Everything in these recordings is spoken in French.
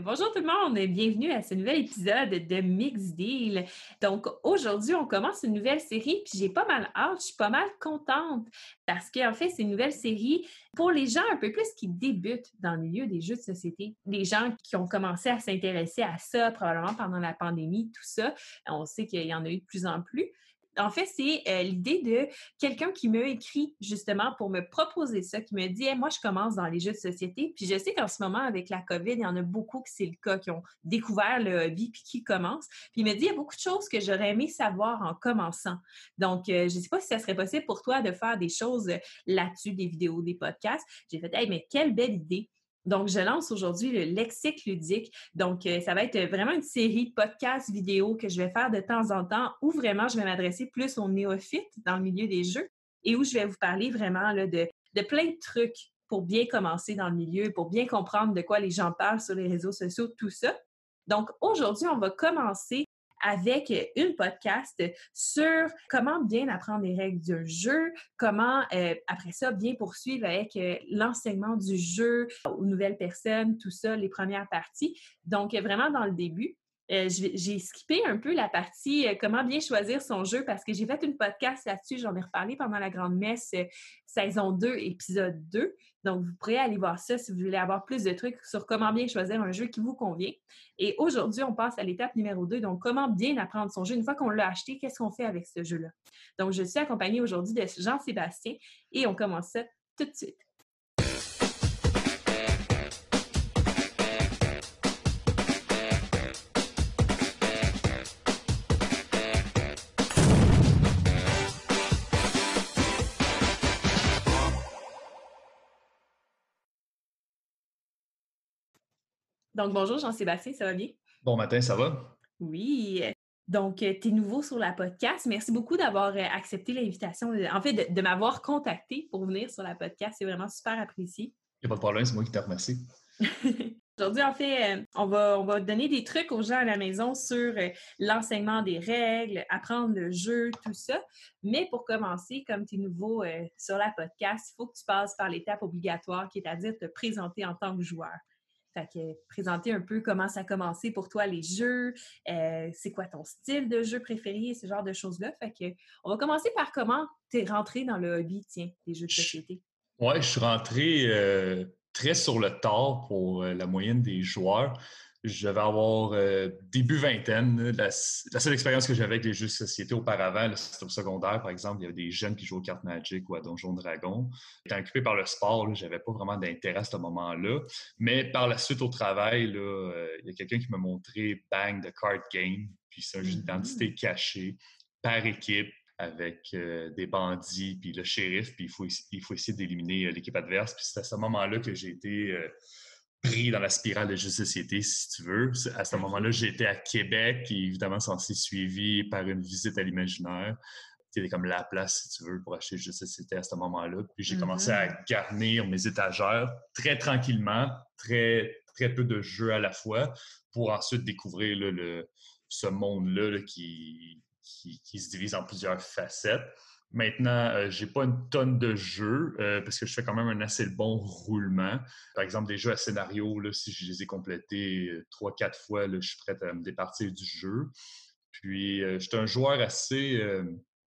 bonjour tout le monde, bienvenue à ce nouvel épisode de Mix Deal. Donc aujourd'hui, on commence une nouvelle série, puis j'ai pas mal hâte, je suis pas mal contente parce qu'en fait, c'est une nouvelle série pour les gens un peu plus qui débutent dans le milieu des jeux de société, les gens qui ont commencé à s'intéresser à ça probablement pendant la pandémie, tout ça. On sait qu'il y en a eu de plus en plus. En fait, c'est euh, l'idée de quelqu'un qui m'a écrit justement pour me proposer ça, qui me dit moi, je commence dans les jeux de société. Puis je sais qu'en ce moment, avec la COVID, il y en a beaucoup qui c'est le cas, qui ont découvert le hobby puis qui commencent. Puis il me dit il y a beaucoup de choses que j'aurais aimé savoir en commençant. Donc, euh, je ne sais pas si ça serait possible pour toi de faire des choses là-dessus, des vidéos, des podcasts. J'ai fait hey, mais quelle belle idée! Donc, je lance aujourd'hui le lexique ludique. Donc, euh, ça va être vraiment une série de podcasts vidéo que je vais faire de temps en temps où vraiment je vais m'adresser plus aux néophytes dans le milieu des jeux et où je vais vous parler vraiment de, de plein de trucs pour bien commencer dans le milieu, pour bien comprendre de quoi les gens parlent sur les réseaux sociaux, tout ça. Donc, aujourd'hui, on va commencer avec une podcast sur comment bien apprendre les règles d'un jeu, comment euh, après ça bien poursuivre avec euh, l'enseignement du jeu aux nouvelles personnes, tout ça, les premières parties. Donc vraiment dans le début. Euh, j'ai skippé un peu la partie euh, comment bien choisir son jeu parce que j'ai fait une podcast là-dessus, j'en ai reparlé pendant la grande messe euh, saison 2, épisode 2. Donc, vous pourrez aller voir ça si vous voulez avoir plus de trucs sur comment bien choisir un jeu qui vous convient. Et aujourd'hui, on passe à l'étape numéro 2, donc comment bien apprendre son jeu. Une fois qu'on l'a acheté, qu'est-ce qu'on fait avec ce jeu-là? Donc, je suis accompagnée aujourd'hui de Jean-Sébastien et on commence ça tout de suite. Donc, bonjour Jean-Sébastien, ça va bien? Bon matin, ça va? Oui. Donc, euh, tu es nouveau sur la podcast. Merci beaucoup d'avoir euh, accepté l'invitation, en fait, de, m'avoir contacté pour venir sur la podcast. C'est vraiment super apprécié. Il n'y a pas de problème, c'est moi qui te remercie. Aujourd'hui, en fait, euh, on va, on va donner des trucs aux gens à la maison sur l'enseignement des règles, apprendre le jeu, tout ça. Mais pour commencer, comme tu es nouveau sur la podcast, il faut que tu passes par l'étape obligatoire qui est à dire te présenter en tant que joueur. Fait que présenter un peu comment ça a commencé pour toi les jeux, euh, c'est quoi ton style de jeu préféré, ce genre de choses-là. Fait que on va commencer par comment tu es rentré dans le hobby, tiens, des jeux de société. Oui, je suis rentré euh, très sur le tard pour euh, la moyenne des joueurs je vais avoir euh, début vingtaine. La, seule expérience que j'avais avec les jeux de société auparavant, c'était au secondaire, par exemple, il y avait des jeunes qui jouaient aux cartes Magic ou à Donjon Dragon. J'étais occupé par le sport, je n'avais pas vraiment d'intérêt à ce moment-là. Mais par la suite au travail, euh, il y a quelqu'un qui m'a montré Bang the Card Game. Puis c'est un jeu d'identité mm-hmm. caché par équipe avec euh, des bandits, puis le shérif, puis il faut, il faut essayer d'éliminer l'équipe adverse. Puis c'est à ce moment-là que j'ai été pris dans la spirale de jeux de société, si tu veux. À ce moment-là, j'étais à Québec, et évidemment, s'est suivi par une visite à l'imaginaire. C'était comme la place, si tu veux, pour acheter des jeux de société à ce moment-là. Puis j'ai commencé à mm-hmm. garnir mes étagères très tranquillement, très, très peu de jeux à la fois, pour ensuite découvrir le, ce monde-là qui, qui se divise en plusieurs facettes. Maintenant, euh, j'ai pas une tonne de jeux euh, parce que je fais quand même un assez bon roulement. Par exemple, des jeux à scénario, là, si je les ai complétés euh, trois, quatre fois, là, je suis prêt à me départir du jeu. Puis, je suis un joueur assez,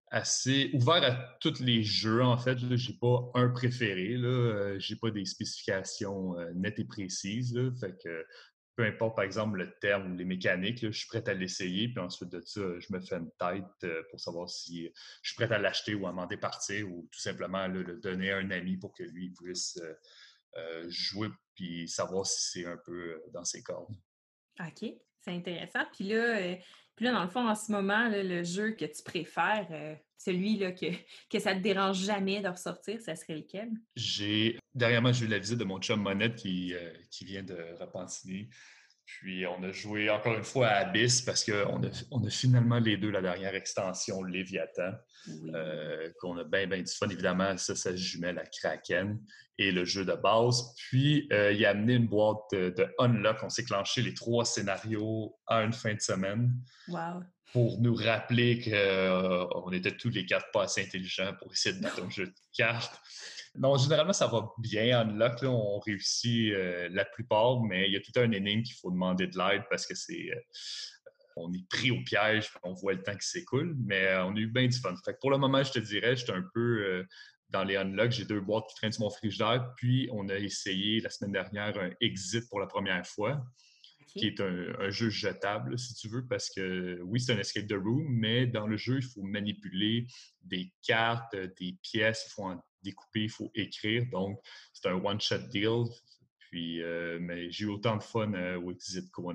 assez ouvert à tous les jeux. En fait, je n'ai pas un préféré. Je n'ai pas des spécifications nettes et précises. Là, fait que peu importe, par exemple, le terme ou les mécaniques, je suis prêt à l'essayer. Puis ensuite de ça, je me fais une tête euh, pour savoir si je suis prêt à l'acheter ou à m'en départir ou tout simplement le donner à un ami pour que lui puisse euh, euh, jouer puis savoir si c'est un peu dans ses cordes. OK, c'est intéressant. Puis là, puis là, dans le fond, en ce moment, le jeu que tu préfères, celui là, que, que ça ne te dérange jamais de ressortir, ça serait lequel? J'ai derrière moi, j'ai eu la visite de mon chum Monette qui, qui vient de Repentiner. Puis on a joué encore une fois à Abyss parce qu'on a, on a finalement les deux la dernière extension, Léviathan, euh, qu'on a bien, bien du fun. Évidemment, ça, ça jumelle à Kraken et le jeu de base. Puis euh, il a amené une boîte de, Unlock. On s'est clenché les trois scénarios à une fin de semaine. Pour nous rappeler qu'on euh, était tous les quatre pas assez intelligents pour essayer de mettre un jeu de cartes. Non, généralement, ça va bien en lock. On réussit euh, la plupart, mais il y a tout un énigme qu'il faut demander de l'aide parce que c'est. Euh, on est pris au piège, on voit le temps qui s'écoule, mais euh, on a eu bien du fun. Fait pour le moment, je te dirais, j'étais un peu dans les unlocks. J'ai deux boîtes qui traînent sur mon frigidaire, puis on a essayé la semaine dernière un exit pour la première fois qui est un, jeu jetable, si tu veux, parce que oui, c'est un escape the room, mais dans le jeu, il faut manipuler des cartes, des pièces, il faut en découper, il faut écrire. Donc, c'est un one-shot deal. Puis, euh, mais j'ai eu autant de fun euh, au Exit Co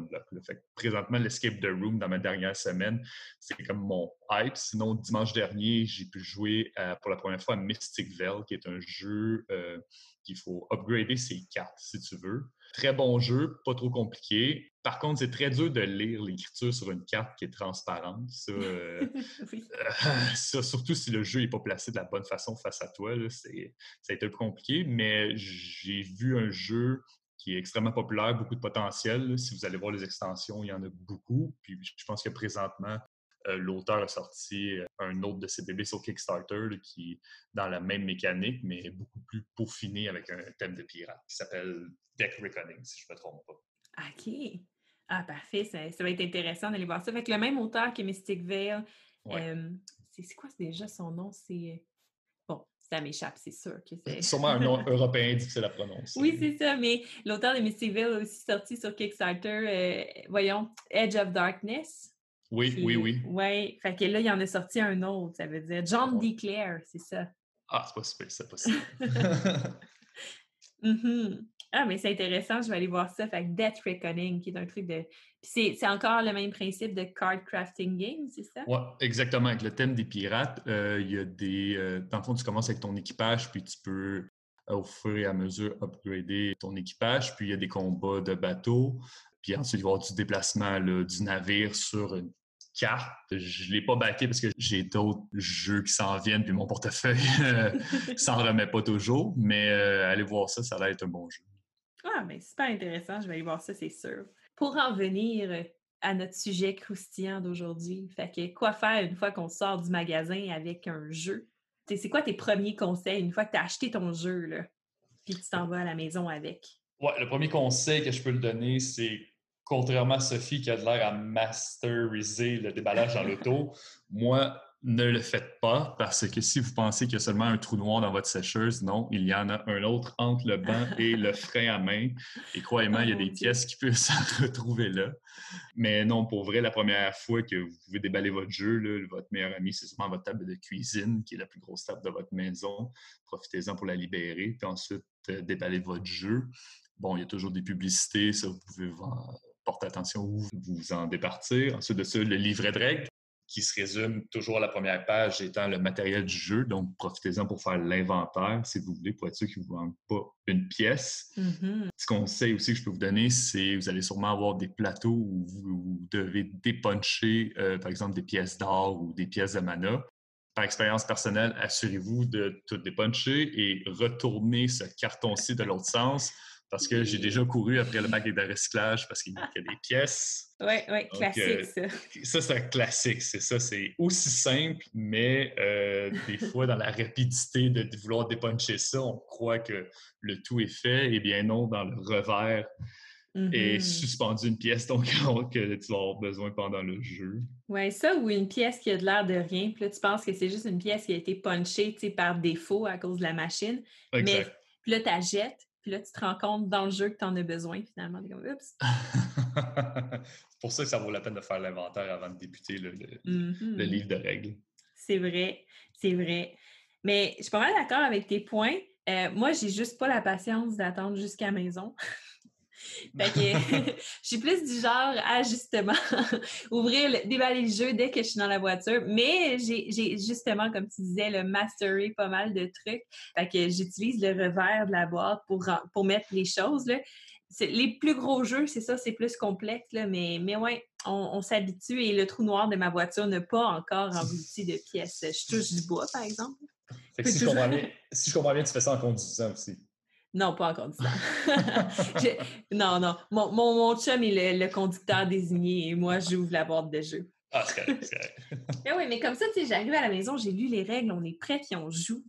Fait présentement, l'Escape the Room dans ma dernière semaine, c'est comme mon hype. Sinon, dimanche dernier, j'ai pu jouer pour la première fois à Mystic Vale, qui est un jeu euh, qu'il faut upgrader ses cartes, si tu veux. Très bon jeu, pas trop compliqué. Par contre, c'est très dur de lire l'écriture sur une carte qui est transparente. Ça, euh, surtout si le jeu n'est pas placé de la bonne façon face à toi, ça a été un peu compliqué. Mais j'ai vu un jeu qui est extrêmement populaire, beaucoup de potentiel. Si vous allez voir les extensions, il y en a beaucoup. Puis je pense que présentement, euh, l'auteur a sorti euh, un autre de ses bébés sur Kickstarter qui est dans la même mécanique, mais beaucoup plus peaufiné avec un thème de pirate qui s'appelle Deck Reckoning, si je ne me trompe pas. OK. Ah, parfait. Ça, va être intéressant d'aller voir ça. Avec le même auteur que Mystic Veil. Euh, c'est quoi déjà son nom? C'est. Bon, ça m'échappe, c'est sûr que c'est. Sûrement un nom européen difficile à prononcer. Oui, c'est ça, mais l'auteur de Mystic Veil a aussi sorti sur Kickstarter, voyons, Edge of Darkness. Oui, oui, oui. Oui, fait que là, il en a sorti un autre, ça veut dire John Declare, c'est ça. Ah, c'est possible, c'est possible. mm Ah, mais c'est intéressant, je vais aller voir ça. Fait que Death Reckoning, qui est un truc de. Puis c'est encore le même principe de card crafting game, c'est ça? Oui, exactement. Avec le thème des pirates, euh, il y a des. Euh, dans le fond, tu commences avec ton équipage, puis tu peux au fur et à mesure upgrader ton équipage. Puis il y a des combats de bateaux. Puis ensuite, il va y avoir du déplacement du navire sur une carte. Je ne l'ai pas backé parce que j'ai d'autres jeux qui s'en viennent, puis mon portefeuille s'en remet pas toujours. Mais euh, allez voir ça, ça va être un bon jeu. Ah, mais super intéressant. Je vais aller voir ça, c'est sûr. Pour en venir à notre sujet croustillant d'aujourd'hui, fait que quoi faire une fois qu'on sort du magasin avec un jeu? C'est quoi tes premiers conseils une fois que tu as acheté ton jeu, là, puis tu t'en vas à la maison avec? Ouais, le premier conseil que je peux le donner, c'est contrairement à Sophie qui a l'air à masteriser le déballage dans l'auto, moi, ne le faites pas parce que si vous pensez qu'il y a seulement un trou noir dans votre sécheuse, non, il y en a un autre entre le banc et le frein à main. Et croyez-moi, il y a des pièces qui peuvent se retrouver là. Mais non, pour vrai, la première fois que vous pouvez déballer votre jeu, votre meilleur ami, c'est sûrement votre table de cuisine, qui est la plus grosse table de votre maison. Profitez-en pour la libérer, puis ensuite euh, déballer votre jeu. Bon, il y a toujours des publicités, ça, vous pouvez porter attention où vous en départir. Ensuite de ça, le livret de règles qui se résume toujours à la première page étant le matériel du jeu. Donc, profitez-en pour faire l'inventaire, si vous voulez, pour être sûr qu'il ne vous manque pas une pièce. Mm-hmm. Ce conseil aussi que je peux vous donner, c'est vous allez sûrement avoir des plateaux où vous, devez dépuncher, euh, par exemple, des pièces d'or ou des pièces de mana. Par expérience personnelle, assurez-vous de tout dépuncher et retourner ce carton-ci de l'autre sens parce que j'ai déjà couru après le bac de recyclage parce qu'il manquait des pièces. Oui, oui, classique, euh, ça. Ça, c'est un classique, c'est ça. C'est aussi simple, mais euh, des fois, dans la rapidité de, vouloir dépuncher ça, on croit que le tout est fait. Eh bien non, dans le revers est mm-hmm. suspendu une pièce donc que tu vas avoir besoin pendant le jeu. Oui, ça ou une pièce qui a de l'air de rien. Puis là, tu penses que c'est juste une pièce qui a été punchée par défaut à cause de la machine. Exact. Mais puis là, tu la jettes, puis là, tu te rends compte dans le jeu que tu en as besoin finalement. c'est pour ça que ça vaut la peine de faire l'inventaire avant de débuter le, mm-hmm. livre de règles. C'est vrai, c'est vrai. Mais je suis pas mal d'accord avec tes points. Euh, moi, j'ai juste pas la patience d'attendre jusqu'à maison. Fait que je suis plus du genre à justement ouvrir, le, déballer le jeu dès que je suis dans la voiture. Mais j'ai justement, comme tu disais, le mastery pas mal de trucs. Fait que j'utilise le revers de la boîte pour, pour mettre les choses. Là. Les plus gros jeux, c'est ça, c'est plus complexe, là, mais, mais ouais, on, s'habitue et le trou noir de ma voiture n'a pas encore englouti de pièces. Je touche du bois, par exemple. si, je comprends bien, si je comprends bien, tu fais ça en conduisant aussi. Non, pas encore ça. non, non. Mon, mon, chum est le, conducteur désigné et moi, j'ouvre la boîte de jeu. Ah, c'est correct, c'est correct. Mais oui, mais comme ça, tu sais, j'arrive à la maison, j'ai lu les règles, on est prêt, puis on joue.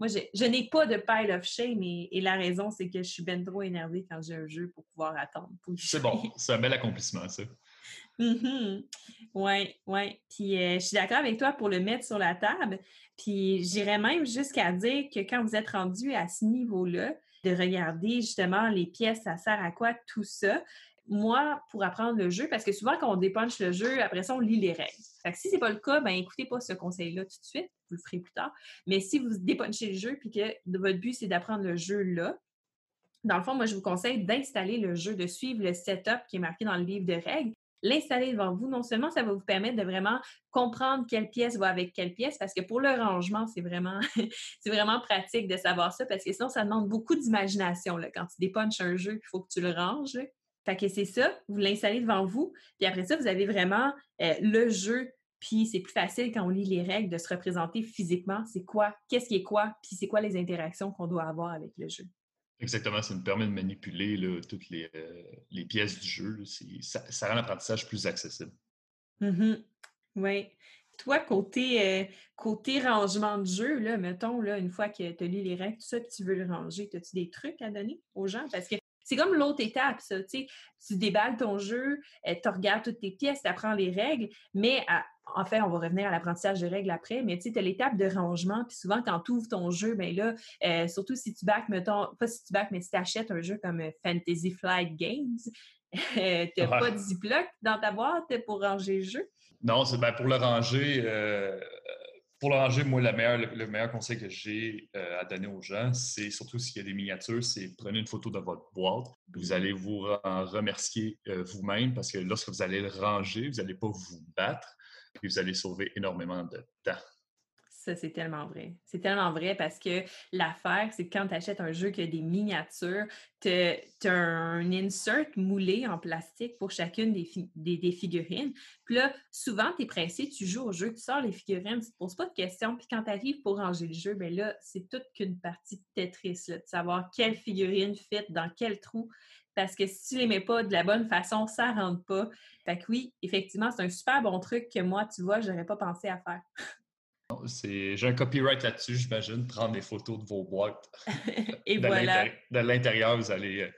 Moi, je n'ai pas de pile of shame et, la raison, c'est que je suis ben trop énervée quand j'ai un jeu pour pouvoir attendre. C'est bon, c'est un bel accomplissement, ça. Oui, oui. Puis euh, je suis d'accord avec toi pour le mettre sur la table. Puis j'irais même jusqu'à dire que quand vous êtes rendu à ce niveau-là, de regarder justement les pièces, ça sert à quoi, tout ça? Moi, pour apprendre le jeu, parce que souvent quand on dépunche le jeu, après ça, on lit les règles. Fait que si pas le cas, ben écoutez pas ce conseil-là tout de suite, vous le ferez plus tard. Mais si vous dépunchez le jeu puis que votre but c'est d'apprendre le jeu là, dans le fond, moi je vous conseille d'installer le jeu, de suivre le setup qui est marqué dans le livre de règles l'installer devant vous, non seulement ça va vous permettre de vraiment comprendre quelle pièce va avec quelle pièce, parce que pour le rangement, c'est vraiment, pratique de savoir ça, parce que sinon, ça demande beaucoup d'imagination. Quand tu dépunches un jeu, il faut que tu le ranges. Fait que c'est ça, vous l'installez devant vous, puis après ça, vous avez vraiment euh, le jeu puis c'est plus facile quand on lit les règles de se représenter physiquement, c'est quoi, qu'est-ce qui est quoi, puis c'est quoi les interactions qu'on doit avoir avec le jeu. Exactement, ça nous permet de manipuler toutes euh, les, pièces du jeu. Ça, rend l'apprentissage plus accessible. Mm-hmm. Oui. Toi, côté, euh, côté rangement de jeu, mettons, une fois que tu as lu les règles, tout ça, puis tu veux le ranger, as-tu des trucs à donner aux gens? Parce que c'est comme l'autre étape, ça. Tu déballes ton jeu, euh, tu regardes toutes tes pièces, tu apprends les règles, mais en fait, on va revenir à l'apprentissage de règles après, mais tu sais, as l'étape de rangement, puis souvent, quand tu ouvres ton jeu, bien là, euh, surtout si tu back, mettons, pas si tu back, mais si tu achètes un jeu comme euh, Fantasy Flight Games, tu n'as pas de Ziploc dans ta boîte pour ranger le jeu? Non, c'est ben, pour le ranger, pour le ranger, moi, le, meilleur conseil que j'ai euh, à donner aux gens, c'est surtout s'il y a des miniatures, c'est prenez une photo de votre boîte. Vous allez vous en remercier euh, vous-même parce que lorsque vous allez le ranger, vous n'allez pas vous battre et vous allez sauver énormément de temps. Ça, c'est tellement vrai. C'est tellement vrai parce que l'affaire, c'est que quand tu achètes un jeu qui a des miniatures, tu as, un insert moulé en plastique pour chacune des, figurines. Puis là, souvent, tu es pressé, tu joues au jeu, tu sors les figurines, tu te poses pas de questions. Puis quand tu arrives pour ranger le jeu, bien là, c'est toute qu'une partie de Tetris, de savoir quelle figurine fit dans quel trou parce que si tu les mets pas de la bonne façon, ça rentre pas. Fait que oui, effectivement, c'est un super bon truc que moi, tu vois, j'aurais pas pensé à faire. J'ai un copyright là-dessus, j'imagine, prendre des photos de vos boîtes. Et de voilà. De l'intérieur, vous allez,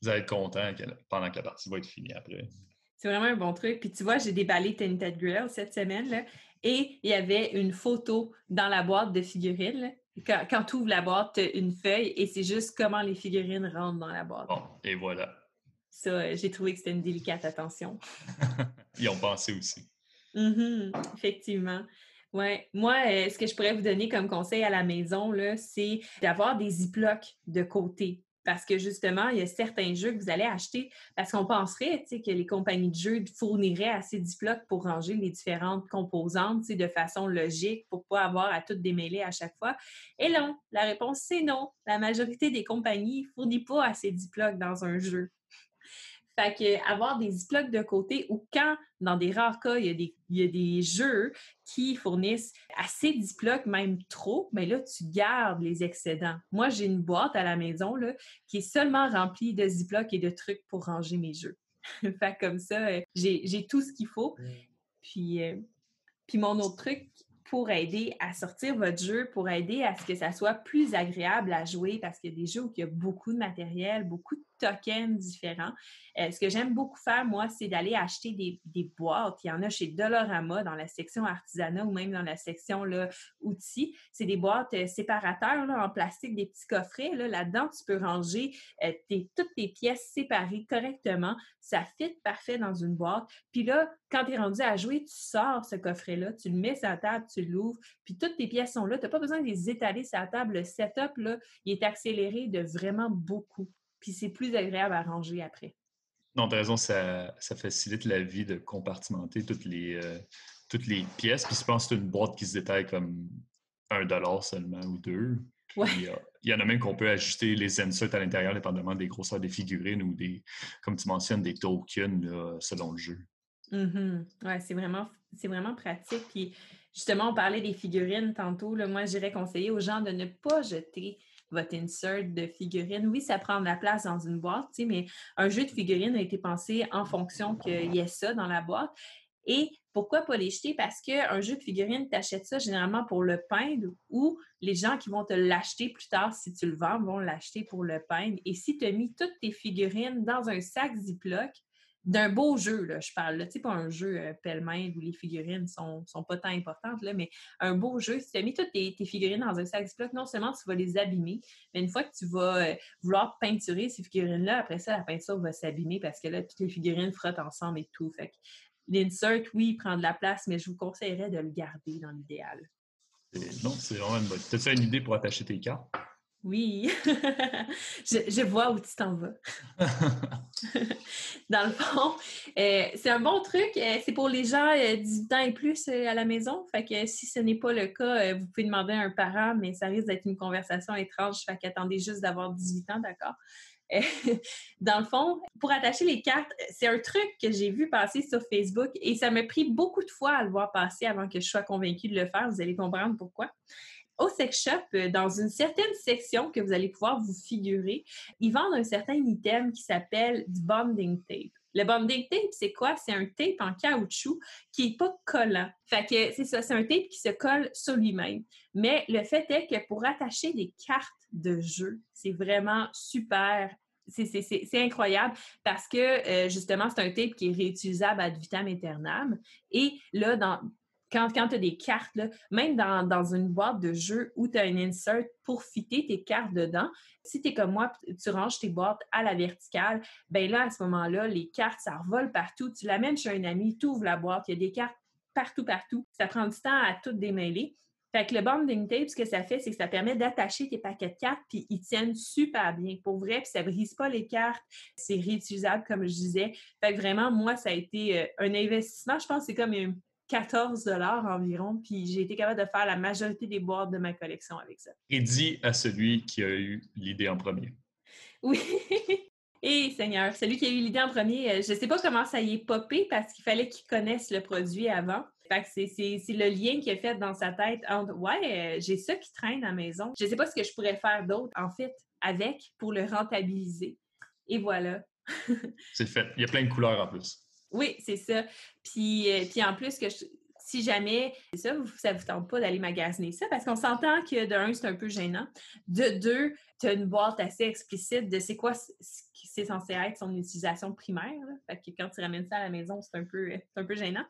vous allez être content pendant que la partie va être finie après. C'est vraiment un bon truc. Puis tu vois, j'ai déballé Tinted Grill cette semaine là, et il y avait une photo dans la boîte de figurines. Quand, quand tu ouvres la boîte, une feuille et c'est juste comment les figurines rentrent dans la boîte. Bon, et voilà. Ça, j'ai trouvé que c'était une délicate attention. Ils ont pensé aussi. Mm effectivement. Oui. Moi, euh, ce que je pourrais vous donner comme conseil à la maison, c'est d'avoir des ziplocs de côté. Parce que justement, il y a certains jeux que vous allez acheter parce qu'on penserait que les compagnies de jeux fourniraient assez ziplocs pour ranger les différentes composantes de façon logique pour ne pas avoir à tout démêler à chaque fois. Et non, la réponse c'est non. La majorité des compagnies ne fournissent pas assez ziplocs dans un jeu. Fait que avoir des ziplocs de côté ou quand, dans des rares cas, il y a des, il y a des jeux qui fournissent assez de ziplocs, même trop, mais là, tu gardes les excédents. Moi, j'ai une boîte à la maison là, qui est seulement remplie de ziplocs et de trucs pour ranger mes jeux. fait comme ça, euh, j'ai tout ce qu'il faut. Puis, euh, puis mon autre truc, pour aider à sortir votre jeu, pour aider à ce que ça soit plus agréable à jouer parce qu'il y a des jeux où il y a beaucoup de matériel, beaucoup de tokens différents. Euh, ce que j'aime beaucoup faire, moi, c'est d'aller acheter des, boîtes. Il y en a chez Dolorama dans la section artisanat ou même dans la section là, outils. C'est des boîtes euh, séparateurs là, en plastique, des petits coffrets. Là-dedans, tu peux ranger euh, toutes tes pièces séparées correctement. Ça fit parfait dans une boîte. Puis là, quand tu es rendu à jouer, tu sors ce coffret-là, tu le mets sur la table, tu l'ouvres, puis toutes tes pièces sont là. Tu n'as pas besoin de les étaler sur la table. Le setup, là, il est accéléré de vraiment beaucoup puis c'est plus agréable à ranger après. Non, tu as raison, ça, facilite la vie de compartimenter toutes les, euh, toutes les pièces. Puis je pense que c'est une boîte qui se détaille comme un dollar seulement ou deux. Il, y, en a même qu'on peut ajuster les inserts à l'intérieur, dépendamment des grosseurs des figurines ou des, comme tu mentionnes, des tokens selon le jeu. Mm Oui, c'est vraiment, vraiment pratique. Puis justement, on parlait des figurines tantôt. Là, moi, j'irais conseiller aux gens de ne pas jeter votre insert de figurines. Oui, ça prend de la place dans une boîte, mais un jeu de figurines a été pensé en fonction qu'il y ait ça dans la boîte. Et pourquoi pas les jeter? Parce qu'un jeu de figurines, tu achètes ça généralement pour le peindre ou les gens qui vont te l'acheter plus tard, si tu le vends, vont l'acheter pour le peindre. Et si tu as mis toutes tes figurines dans un sac Ziploc, d'un beau jeu, là, je parle, tu sais, pas un jeu euh, pêle-mêle où les figurines sont, sont pas tant importantes, là, mais un beau jeu, si tu as mis toutes tes, figurines dans un sac Ziploc, non seulement tu vas les abîmer, mais une fois que tu vas euh, vouloir peinturer ces figurines-là, après ça, la peinture va s'abîmer parce que là, toutes les figurines frottent ensemble et tout. Fait l'insert, oui, prend de la place, mais je vous conseillerais de le garder dans l'idéal. Non, c'est vraiment une bonne. As-tu une idée pour attacher tes cartes? Oui, je, vois où tu t'en vas. Dans le fond, euh, c'est un bon truc. Euh, c'est pour les gens euh, 18 ans et plus euh, à la maison. Fait que si ce n'est pas le cas, vous pouvez demander à un parent, mais ça risque d'être une conversation étrange. Fait qu'attendez juste d'avoir 18 ans, d'accord? dans le fond, pour attacher les cartes, c'est un truc que j'ai vu passer sur Facebook et ça m'a pris beaucoup de fois à le voir passer avant que je sois convaincue de le faire. Vous allez comprendre pourquoi au sex shop, euh, dans une certaine section que vous allez pouvoir vous figurer, ils vendent un certain item qui s'appelle du bonding tape. Le bonding tape, c'est quoi? C'est un tape en caoutchouc qui n'est pas collant. Fait que c'est ça, c'est un tape qui se colle sur lui-même. Mais le fait est que pour attacher des cartes de jeu, c'est vraiment super c'est incroyable parce que euh, justement, c'est un tape qui est réutilisable ad vitam aeternam. Et là, dans, quand, quand tu as des cartes, même dans, une boîte de jeu où tu as un insert pour fitter tes cartes dedans, si tu es comme moi, tu ranges tes boîtes à la verticale, ben là, à ce moment-là, les cartes, ça revole partout. Tu l'amènes chez un ami, tu ouvres la boîte, il y a des cartes partout, partout. Ça prend du temps à tout démêler. Fait que le bonding tape, ce que ça fait, c'est que ça permet d'attacher tes paquets de cartes, puis ils tiennent super bien. Pour vrai, puis ça brise pas les cartes. C'est réutilisable, comme je disais. Fait que vraiment, moi, ça a été euh, un investissement. Je pense que c'est comme 14 dollars environ, puis j'ai été capable de faire la majorité des boîtes de ma collection avec ça. Et dis à celui qui a eu l'idée en premier. Oui. Et Seigneur, celui qui a eu l'idée en premier, euh, je ne sais pas comment ça y est popé parce qu'il fallait qu'il connaisse le produit avant. c'est le lien qui est fait dans sa tête entre Ouais, euh, j'ai ça qui traîne à la maison. Je ne sais pas ce que je pourrais faire d'autre, en fait, avec pour le rentabiliser. Et voilà. c'est fait. Il y a plein de couleurs en plus. Oui, c'est ça. Puis, euh, puis en plus, que si jamais ça, ça vous tente pas d'aller magasiner ça, parce qu'on s'entend que de un, c'est un peu gênant. De deux, tu as une boîte assez explicite de c'est quoi ce qui c'est censé être son utilisation primaire. Fait que quand tu ramènes ça à la maison, c'est un peu, un peu gênant.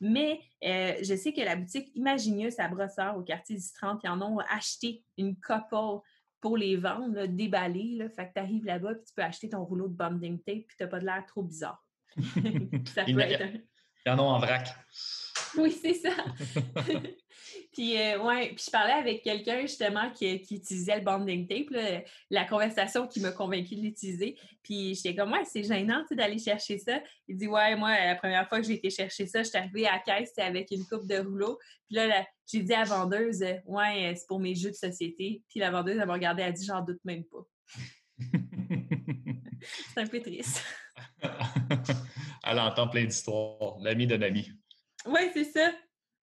Mais euh, je sais que la boutique Imagineuse à Brossard, au quartier du 30, ils en ont acheté une couple pour les vendre, déballées. Fait que tu arrives là-bas, puis tu peux acheter ton rouleau de bonding tape, puis tu n'as pas de l'air trop bizarre. ça peut être Il y en a en vrac. Oui, c'est ça. puis, euh, ouais, puis je parlais avec quelqu'un justement qui, utilisait le bonding tape, la conversation qui m'a convaincu de l'utiliser. Puis j'étais comme, ouais, c'est gênant d'aller chercher ça. Il dit, ouais, moi, la première fois que j'ai été chercher ça, je suis arrivée à la caisse avec une coupe de rouleau. Puis là, j'ai dit à la vendeuse, ouais, c'est pour mes jeux de société. Puis la vendeuse, elle m'a regardé, elle a dit, j'en doute même pas. c'est un peu triste. Elle entend plein d'histoires. L'ami d'un ami. Oui, c'est ça.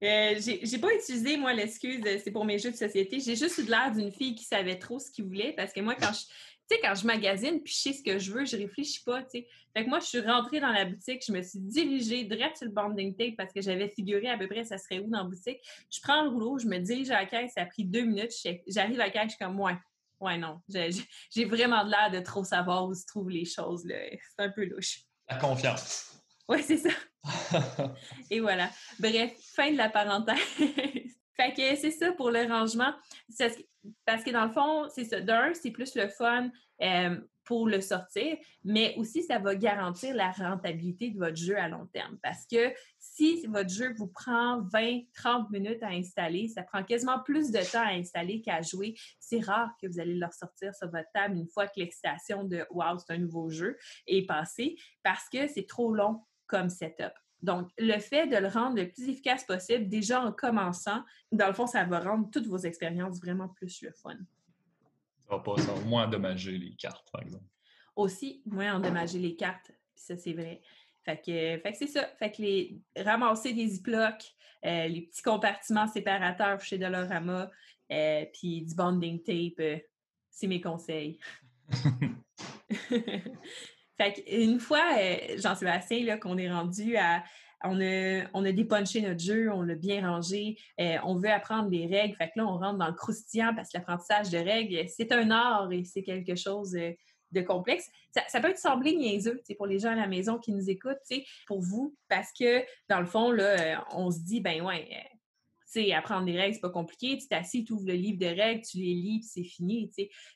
Euh, j'ai pas utilisé, moi, l'excuse, c'est pour mes jeux de société. J'ai juste eu de l'air d'une fille qui savait trop ce qu'il voulait parce que moi, quand je, tu sais, quand je magasine puis je sais ce que je veux, je réfléchis pas, tu sais. Fait que moi, je suis rentrée dans la boutique, je me suis dirigée direct sur le bonding tape parce que j'avais figuré à peu près ça serait où dans la boutique. Je prends le rouleau, je me dirige à la caisse, ça a pris deux minutes, j'arrive à la caisse, je suis comme, ouais, ouais, non. J'ai vraiment de l'air de trop savoir où se trouvent les choses, là. C'est un peu louche. La confiance. Oui, c'est ça. Et voilà. Bref, fin de la parenthèse. fait que c'est ça pour le rangement. Parce que dans le fond, c'est ça. D'un, c'est plus le fun euh, pour le sortir, mais aussi ça va garantir la rentabilité de votre jeu à long terme. Parce que si votre jeu vous prend 20-30 minutes à installer, ça prend quasiment plus de temps à installer qu'à jouer. C'est rare que vous allez le ressortir sur votre table une fois que l'excitation de Wow, c'est un nouveau jeu est passée parce que c'est trop long comme setup. Donc, le fait de le rendre le plus efficace possible, déjà en commençant, dans le fond, ça va rendre toutes vos expériences vraiment plus le fun. Ça va pas moins endommager les cartes, par exemple. Aussi, moins endommager les cartes. ça, c'est vrai. Fait que, fait que c'est ça. Fait que les ramasser des ziplocs, euh, les petits compartiments séparateurs chez Dolorama, euh, puis du bonding tape, euh, c'est mes conseils. Fait qu'une fois, euh, Jean-Sébastien, qu'on est rendu à, on a, on a dépunché notre jeu, on l'a bien rangé, euh, on veut apprendre les règles. Fait que là, on rentre dans le croustillant parce que l'apprentissage de règles, c'est un art et c'est quelque chose euh, de complexe. Ça, peut être semblé niaiseux pour les gens à la maison qui nous écoutent, pour vous, parce que dans le fond, là, on se dit, ben ouais, sais, apprendre des règles, c'est pas compliqué. Tu t'assis, tu ouvres le livre de règles, tu les lis, puis c'est fini.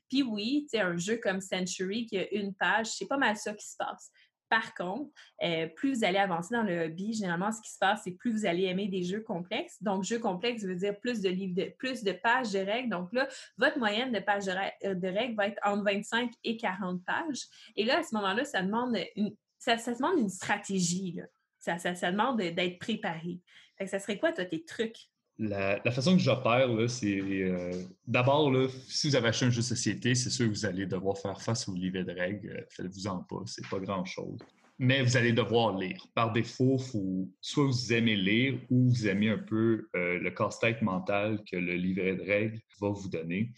Puis oui, un jeu comme Century qui a une page, c'est pas mal ça qui se passe. Par contre, euh, plus vous allez avancer dans le hobby, généralement, ce qui se passe, c'est plus vous allez aimer des jeux complexes. Donc, jeu complexe veut dire plus de livres, de, plus de pages de règles. Donc là, votre moyenne de pages de, euh, règles va être entre 25 et 40 pages. Et là, à ce moment-là, ça demande une, ça, demande une stratégie. Ça, ça, demande d'être préparé. ça serait quoi, toi, tes trucs? La, façon que j'opère, c'est euh, d'abord, si vous avez acheté un jeu de société, c'est sûr que vous allez devoir faire face au livret de règles. Euh, faites-vous-en pas, c'est pas grand-chose. Mais vous allez devoir lire. Par défaut, faut, soit vous aimez lire ou vous aimez un peu euh, le casse-tête mental que le livret de règles va vous donner.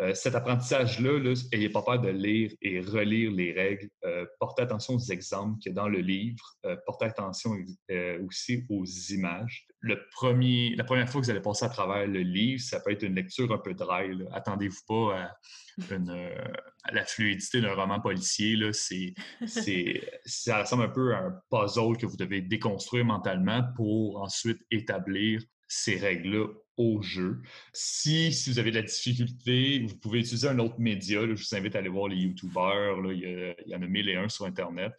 Euh, cet apprentissage-là, n'ayez pas peur de lire et relire les règles. Euh, portez attention aux exemples qu'il y a dans le livre. Euh, portez attention aussi aux images. La première fois que vous allez passer à travers le livre, ça peut être une lecture un peu dry. Attendez-vous pas à, la fluidité d'un roman policier. Là. ça ressemble un peu à un puzzle que vous devez déconstruire mentalement pour ensuite établir ces règles-là au jeu. Si, si vous avez de la difficulté, vous pouvez utiliser un autre média. je vous invite à aller voir les YouTubers. il, y en a mille et un sur Internet.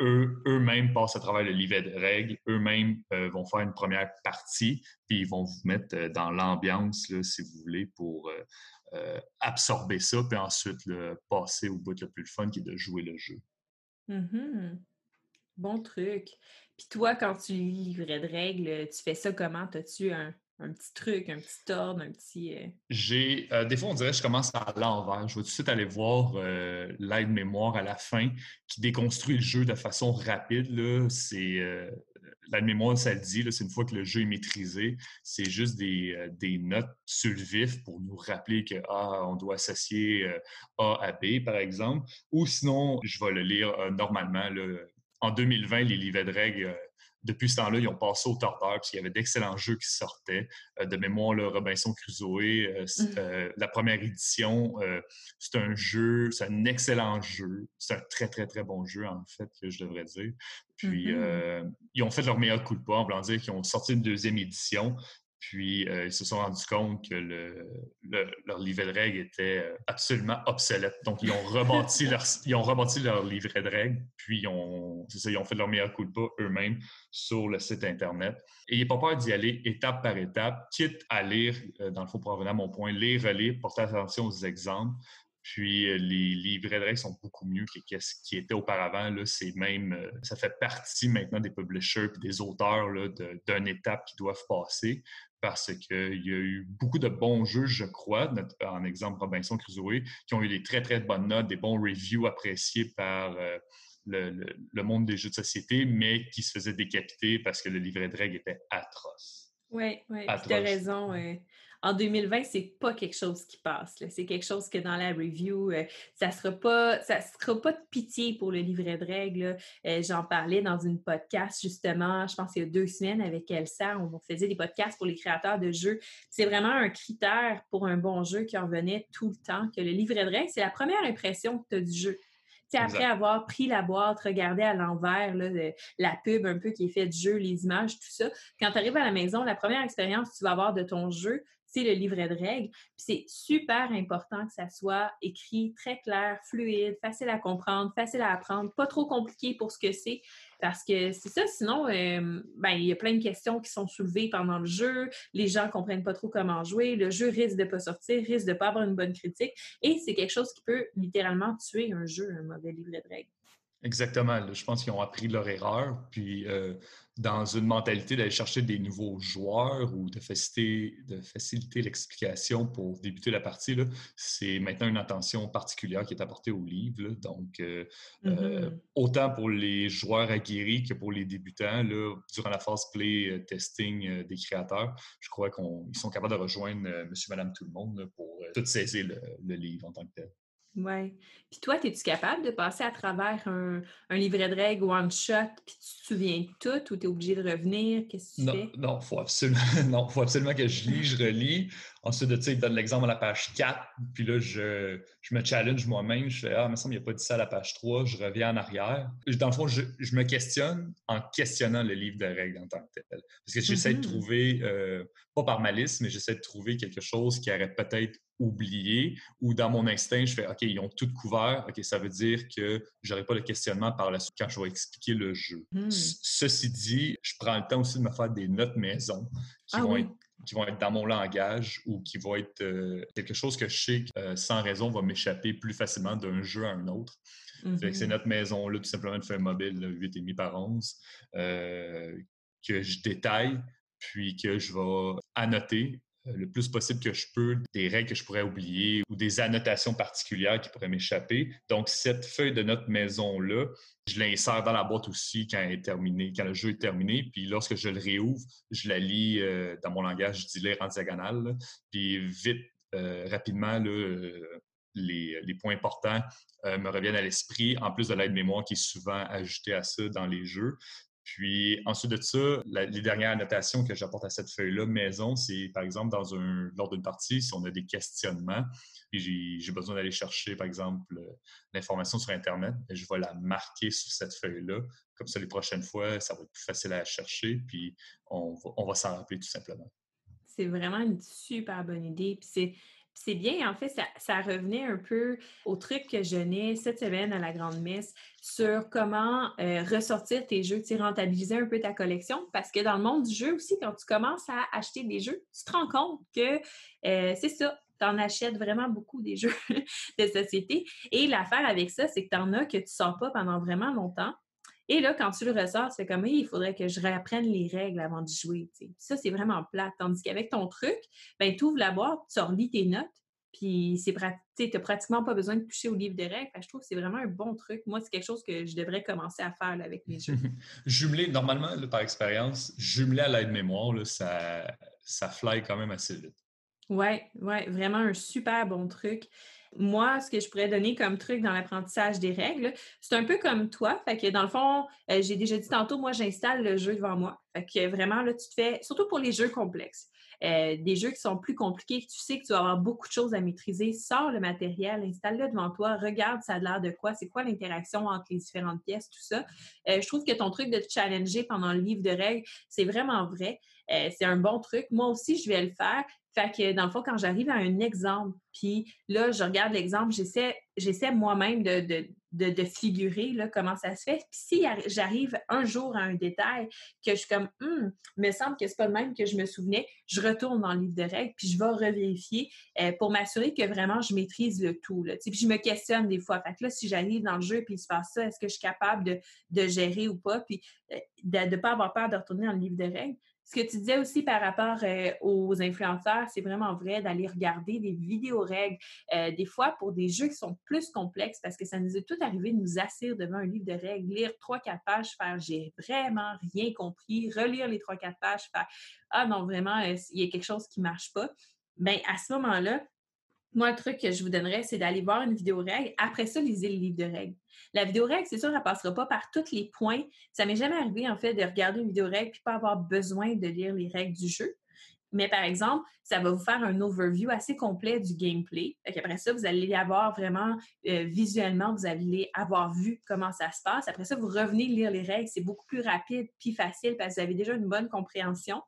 Eux, eux-mêmes passent à travers le livret de règles. Eux-mêmes euh, vont faire une première partie, puis ils vont vous mettre euh, dans l'ambiance, si vous voulez, pour euh, absorber ça, puis ensuite passer au bout le plus fun qui est de jouer le jeu. Mm-hmm. Bon truc. Puis toi, quand tu lis livret de règles, tu fais ça comment? As-tu un, petit truc, un petit ordre, un petit. Euh? J'ai. Euh, des fois, on dirait que je commence à l'envers. Je vais tout de suite aller voir euh, l'aide-mémoire à la fin qui déconstruit le jeu de façon rapide. C'est. L'aide-mémoire, ça le dit, c'est une fois que le jeu est maîtrisé, c'est juste des, notes sur le vif pour nous rappeler que ah, on doit associer A à B, par exemple. Ou sinon, je vais le lire normalement, en 2020, les livrets de règles, euh, depuis ce temps-là, ils ont passé au tordeur, puis il y avait d'excellents jeux qui sortaient. Euh, de mémoire, le Robinson Crusoe, euh, mmh. la première édition, c'est un jeu, c'est un excellent jeu. C'est un très, très, très bon jeu, en fait, que je devrais dire. Puis, mmh ils ont fait leur meilleur coup de pas, en voulant dire qu'ils ont sorti une deuxième édition. Puis, euh, ils se sont rendus compte que leur livret de règles était euh, absolument obsolète. Donc, ils ont rebâti leur, ils ont rebâti leur livret de règles, puis ils ont, ça, ils ont fait leur meilleur coup de pas eux-mêmes sur le site Internet. Et il a pas peur d'y aller étape par étape, quitte à lire, euh, dans le fond, pour revenir à mon point, lire, relire, porter attention aux exemples, puis les livrets de règles sont beaucoup mieux que ce qui était auparavant. C'est même, ça fait partie maintenant des publishers et des auteurs d'une étape qu'ils doivent passer parce qu'il y a eu beaucoup de bons jeux, je crois, en exemple Robinson Crusoe, qui ont eu des très, très bonnes notes, des bons reviews appréciés par euh, le, monde des jeux de société, mais qui se faisaient décapiter parce que le livret de règles était atroce. Oui, oui, tu as raison en 2020, c'est pas quelque chose qui passe. C'est quelque chose que dans la review, euh, ça sera pas, ça sera pas de pitié pour le livret de règles. Euh, j'en parlais dans une podcast justement, je pense il y a deux semaines avec Elsa, on faisait des podcasts pour les créateurs de jeux. C'est vraiment un critère pour un bon jeu qui en venait tout le temps, que le livret de règles, c'est la première impression que tu as du jeu. C'est après avoir pris la boîte, regardé à l'envers la pub un peu qui est faite de jeu, les images, tout ça, quand tu arrives à la maison, la première expérience que tu vas avoir de ton jeu, c'est le livret de règles. c'est super important que ça soit écrit très clair, fluide, facile à comprendre, facile à apprendre, pas trop compliqué pour ce que c'est. Parce que c'est ça, sinon, euh, ben, il y a plein de questions qui sont soulevées pendant le jeu. Les gens ne comprennent pas trop comment jouer. Le jeu risque de ne pas sortir, risque de ne pas avoir une bonne critique. Et c'est quelque chose qui peut littéralement tuer un jeu, un mauvais livret de règles. Exactement. Je pense qu'ils ont appris leur erreur. Puis, euh, dans une mentalité d'aller chercher des nouveaux joueurs ou de faciliter, de faciliter l'explication pour débuter la partie, c'est maintenant une attention particulière qui est apportée au livre. Donc, euh, euh, mm-hmm. autant pour les joueurs aguerris que pour les débutants, là, durant la phase play testing des créateurs, je crois qu'ils sont capables de rejoindre monsieur, madame, tout le monde pour tout saisir le, le livre en tant que tel. Oui. Puis toi, es-tu capable de passer à travers un, livret de règles one shot, puis tu te souviens de tout ou tu es obligé de revenir? Qu'est-ce que tu non, fais? Non, il faut absolument, faut absolument que je lis, je relis. Ensuite, tu sais, il donne l'exemple à la page 4, puis là, je, me challenge moi-même. Je fais Ah, il me semble qu'il n'y a pas dit ça à la page 3, je reviens en arrière. Dans le fond, je, me questionne en questionnant le livre de règles en tant que tel. Parce que j'essaie de mm-hmm. trouver, euh, pas par malice, mais j'essaie de trouver quelque chose qui aurait peut-être oublié ou dans mon instinct, je fais OK, ils ont tout couvert. OK, ça veut dire que je n'aurai pas le questionnement par la suite quand je vais expliquer le jeu. Hmm. Ceci dit, je prends le temps aussi de me faire des notes maison qui, ah vont, être, qui vont être dans mon langage ou qui vont être euh, quelque chose que je sais euh, sans raison va m'échapper plus facilement d'un jeu à un autre. C'est mm-hmm. notre maison-là, tout simplement de feuille mobile, 8,5 par 11, euh, que je détaille, puis que je vais annoter le plus possible que je peux des règles que je pourrais oublier ou des annotations particulières qui pourraient m'échapper. Donc, cette feuille de notre maison-là, je l'insère dans la boîte aussi quand, elle est terminée, quand le jeu est terminé. Puis lorsque je le réouvre, je la lis euh, dans mon langage, je dis lire en diagonale. Puis vite, euh, rapidement, les, les, points importants me reviennent à l'esprit, en plus de l'aide-mémoire qui est souvent ajoutée à ça dans les jeux. Puis ensuite de ça, les dernières annotations que j'apporte à cette feuille-là maison, c'est par exemple lors d'une partie, si on a des questionnements, puis j'ai besoin d'aller chercher par exemple l'information sur Internet, ben, je vais la marquer sur cette feuille-là. Comme ça, les prochaines fois, ça va être plus facile à chercher, puis on va, on va s'en rappeler tout simplement. C'est vraiment une super bonne idée. Puis c'est c'est bien, en fait, ça, revenait un peu au truc que je n'ai cette semaine à la Grande Messe sur comment euh, ressortir tes jeux, rentabiliser un peu ta collection. Parce que dans le monde du jeu aussi, quand tu commences à acheter des jeux, tu te rends compte que euh, c'est ça, tu en achètes vraiment beaucoup des jeux de société. Et l'affaire avec ça, c'est que tu en as que tu ne sors pas pendant vraiment longtemps. Et là, quand tu le ressors, c'est comme, il faudrait que je réapprenne les règles avant de jouer. Ça, c'est vraiment plat. Tandis qu'avec ton truc, ben, tu ouvres la boîte, tu relis tes notes, puis tu n'as pratiquement pas besoin de toucher au livre de règles. je trouve que c'est vraiment un bon truc. Moi, c'est quelque chose que je devrais commencer à faire avec mes jeux. jumeler, normalement, par expérience, jumeler à l'aide-mémoire, ça, ça fly quand même assez vite. Oui, ouais, vraiment un super bon truc. Moi, ce que je pourrais donner comme truc dans l'apprentissage des règles, c'est un peu comme toi. Fait que dans le fond, euh, j'ai déjà dit tantôt, moi, j'installe le jeu devant moi. Fait que vraiment, là, tu te fais, surtout pour les jeux complexes, euh, des jeux qui sont plus compliqués, que tu sais que tu vas avoir beaucoup de choses à maîtriser, sors le matériel, installe-le devant toi, regarde ça a l'air de quoi, c'est quoi l'interaction entre les différentes pièces, tout ça. Euh, je trouve que ton truc de te challenger pendant le livre de règles, c'est vraiment vrai. c'est un bon truc. Moi aussi, je vais le faire. Fait que dans le fond, quand j'arrive à un exemple, puis là, je regarde l'exemple, j'essaie, moi-même de, de, figurer là, comment ça se fait. Puis si j'arrive un jour à un détail que je suis comme, hum, me semble que c'est pas le même que je me souvenais, je retourne dans le livre de règles, puis je vais revérifier euh, pour m'assurer que vraiment je maîtrise le tout. Puis je me questionne des fois. Fait que là, si j'arrive dans le jeu puis il se passe ça, est-ce que je suis capable de, de gérer ou pas? Puis euh, de ne pas avoir peur de retourner dans le livre de règles. Ce que tu disais aussi par rapport euh, aux influenceurs, c'est vraiment vrai d'aller regarder des vidéos règles, euh, des fois pour des jeux qui sont plus complexes, parce que ça nous est tout arrivé de nous asseoir devant un livre de règles, lire trois, quatre pages, faire j'ai vraiment rien compris, relire les trois, quatre pages, faire ah non, vraiment, euh, il y a quelque chose qui ne marche pas. Bien, à ce moment-là, moi, le truc que je vous donnerais, c'est d'aller voir une vidéo règle. Après ça, lisez le livre de règles. La vidéo règle, c'est sûr, elle ne passera pas par tous les points. Ça m'est jamais arrivé, en fait, de regarder une vidéo règle puis pas avoir besoin de lire les règles du jeu. Mais par exemple, ça va vous faire un overview assez complet du gameplay. Après ça, vous allez avoir vraiment euh, visuellement, vous allez avoir vu comment ça se passe. Après ça, vous revenez lire les règles. C'est beaucoup plus rapide puis facile parce que vous avez déjà une bonne compréhension.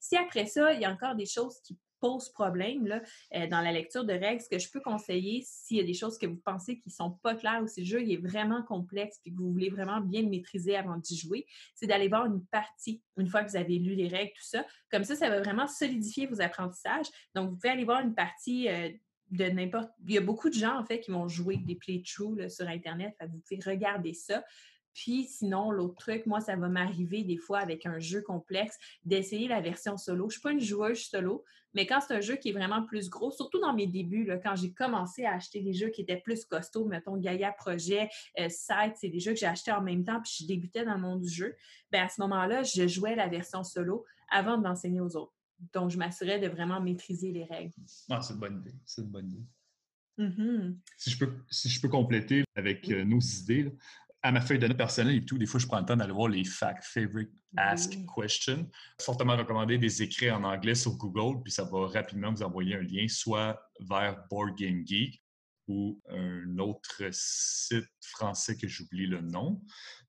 Si après ça, il y a encore des choses qui pose problème là, euh, dans la lecture de règles, ce que je peux conseiller s'il y a des choses que vous pensez qui ne sont pas claires ou si le jeu est vraiment complexe et que vous voulez vraiment bien le maîtriser avant d'y jouer, c'est d'aller voir une partie une fois que vous avez lu les règles, tout ça. Comme ça, ça va vraiment solidifier vos apprentissages. Donc, vous pouvez aller voir une partie euh, de n'importe. Il y a beaucoup de gens, en fait, qui vont jouer des playthroughs sur Internet. vous pouvez regarder ça. Puis sinon, l'autre truc, moi, ça va m'arriver des fois avec un jeu complexe d'essayer la version solo. Je ne suis pas une joueuse solo, mais quand c'est un jeu qui est vraiment plus gros, surtout dans mes débuts, là, quand j'ai commencé à acheter des jeux qui étaient plus costauds, mettons Gaia Projet, euh, Site, c'est des jeux que j'ai achetés en même temps, puis je débutais dans le monde du jeu, bien à ce moment-là, je jouais la version solo avant de l'enseigner aux autres. Donc, je m'assurais de vraiment maîtriser les règles. Ah, c'est une bonne idée. C'est une bonne idée. Mm-hmm. si, je peux, si je peux compléter avec euh, nos idées, à ma feuille de notes personnelle et tout, des fois, je prends le temps d'aller voir les fact favorite ask questions. Fortement recommandé des écrits en anglais sur Google, puis ça va rapidement vous envoyer un lien soit vers Board Game Geek ou un autre site français que j'oublie le nom.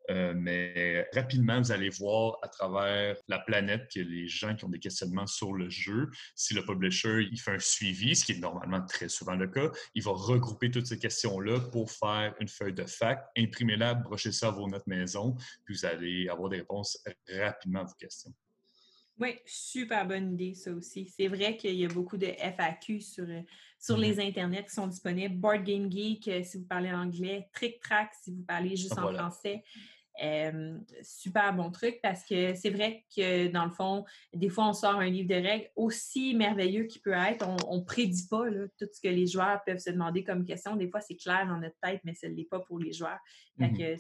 Euh, mais rapidement, vous allez voir à travers la planète que les gens qui ont des questionnements sur le jeu, si le publisher il fait un suivi, ce qui est normalement très souvent le cas, il va regrouper toutes ces questions-là pour faire une feuille de fac, imprimez-la, brochez ça à vos maison, puis vous allez avoir des réponses rapidement à vos questions. Oui, super bonne idée, ça aussi. C'est vrai qu'il y a beaucoup de FAQ sur, euh, sur les mm-hmm. internets qui sont disponibles. Board Game Geek, euh, si vous parlez anglais. Trick Track, si vous parlez juste en français super bon truc parce que c'est vrai que dans le fond, des fois, on sort un livre de règles aussi merveilleux qu'il peut être. On ne prédit pas tout ce que les joueurs peuvent se demander comme question. Des fois, c'est clair dans notre tête, mais ce n'est pas pour les joueurs. Mmh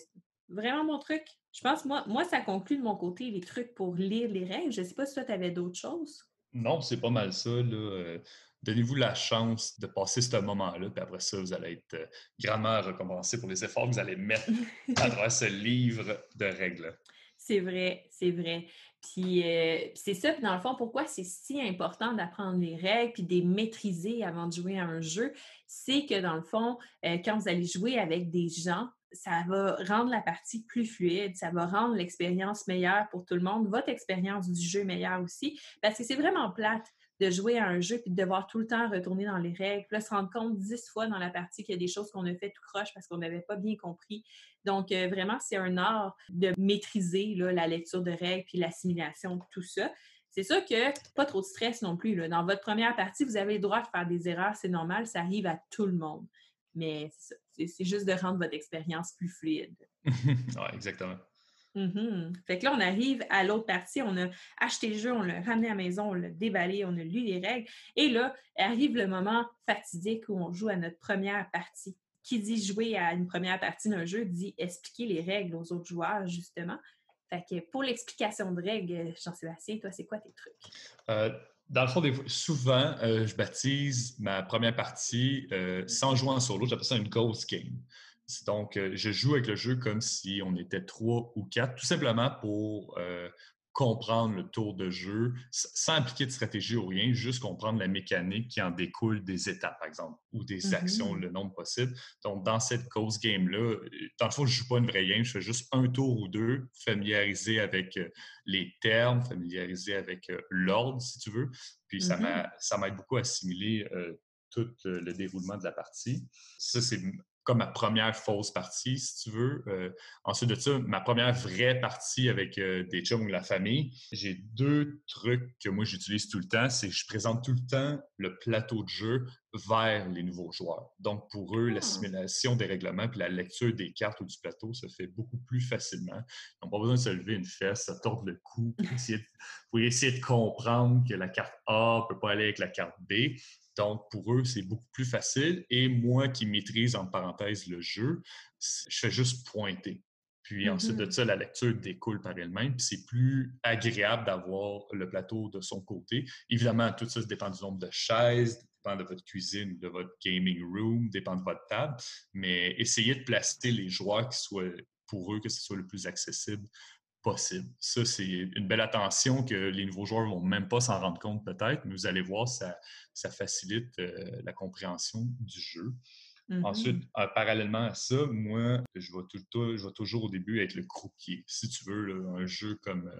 vraiment bon truc. Je pense, moi, moi, ça conclut de mon côté les trucs pour lire les règles. Je ne sais pas si toi, tu avais d'autres choses. Non, c'est pas mal ça. Euh, donnez-vous la chance de passer ce moment-là, puis après ça, vous allez être euh, grandement récompensé pour les efforts que vous allez mettre à travers ce livre de règles. C'est vrai, c'est vrai. Puis euh, c'est ça, puis dans le fond, pourquoi c'est si important d'apprendre les règles puis de les maîtriser avant de jouer à un jeu, c'est que dans le fond, euh, quand vous allez jouer avec des gens, ça va rendre la partie plus fluide, ça va rendre l'expérience meilleure pour tout le monde, votre expérience du jeu meilleure aussi, parce que c'est vraiment plate de jouer à un jeu puis de devoir tout le temps retourner dans les règles, puis là, se rendre compte dix fois dans la partie qu'il y a des choses qu'on a fait tout croche parce qu'on n'avait pas bien compris. Donc, euh, vraiment, c'est un art de maîtriser la lecture de règles puis l'assimilation tout ça. C'est sûr que pas trop de stress non plus. Dans votre première partie, vous avez le droit de faire des erreurs, c'est normal, ça arrive à tout le monde. Mais c'est juste de rendre votre expérience plus fluide. oui, exactement. Mm-hmm. Fait que là, on arrive à l'autre partie, on a acheté le jeu, on l'a ramené à la maison, on l'a déballé, on a lu les règles. Et là, arrive le moment fatidique où on joue à notre première partie. Qui dit jouer à une première partie d'un jeu dit expliquer les règles aux autres joueurs, justement. Fait que pour l'explication de règles, Jean-Sébastien, toi, c'est quoi tes trucs? Euh, dans le fond, souvent, euh, je baptise ma première partie euh, sans jouer en solo. J'appelle ça une ghost game. Donc, euh, je joue avec le jeu comme si on était trois ou quatre, tout simplement pour euh, comprendre le tour de jeu, sans appliquer de stratégie ou rien, juste comprendre la mécanique qui en découle des étapes, par exemple, ou des actions, mm-hmm. le nombre possible. Donc, dans cette cause game-là, euh, dans le fond, je ne joue pas une vraie game, je fais juste un tour ou deux, familiariser avec les termes, familiariser avec l'ordre, si tu veux. Puis, mm-hmm. ça m'aide beaucoup à assimiler tout le déroulement de la partie. Ça, c'est comme ma première fausse partie, si tu veux. Euh, ensuite de ça, ma première vraie partie avec euh, des chums ou la famille, j'ai deux trucs que moi j'utilise tout le temps. C'est que je présente tout le temps le plateau de jeu vers les nouveaux joueurs. Donc, pour eux, ah. simulation des règlements puis la lecture des cartes ou du plateau se fait beaucoup plus facilement. Ils n'ont pas besoin de se lever une fesse, se tordre le cou pour essayer, de, pour essayer de comprendre que la carte A ne peut pas aller avec la carte B. Donc, pour eux, c'est beaucoup plus facile. Et moi qui maîtrise, en parenthèse, le jeu, je fais juste pointer. Puis ensuite de mm-hmm. ça, la lecture découle par elle-même. Puis c'est plus agréable d'avoir le plateau de son côté. Évidemment, tout ça dépend du nombre de chaises, dépend de votre cuisine, de votre gaming room, dépend de votre table. Mais essayez de placer les joueurs qui soient pour eux, que ce soit le plus accessible possible. Ça, c'est une belle attention que les nouveaux joueurs ne vont même pas s'en rendre compte peut-être, mais vous allez voir, ça, ça facilite euh, la compréhension du jeu. Ensuite, mm-hmm. euh, parallèlement à ça, moi, je vais, tout, je vais toujours au début être le croupier. Si tu veux, un jeu comme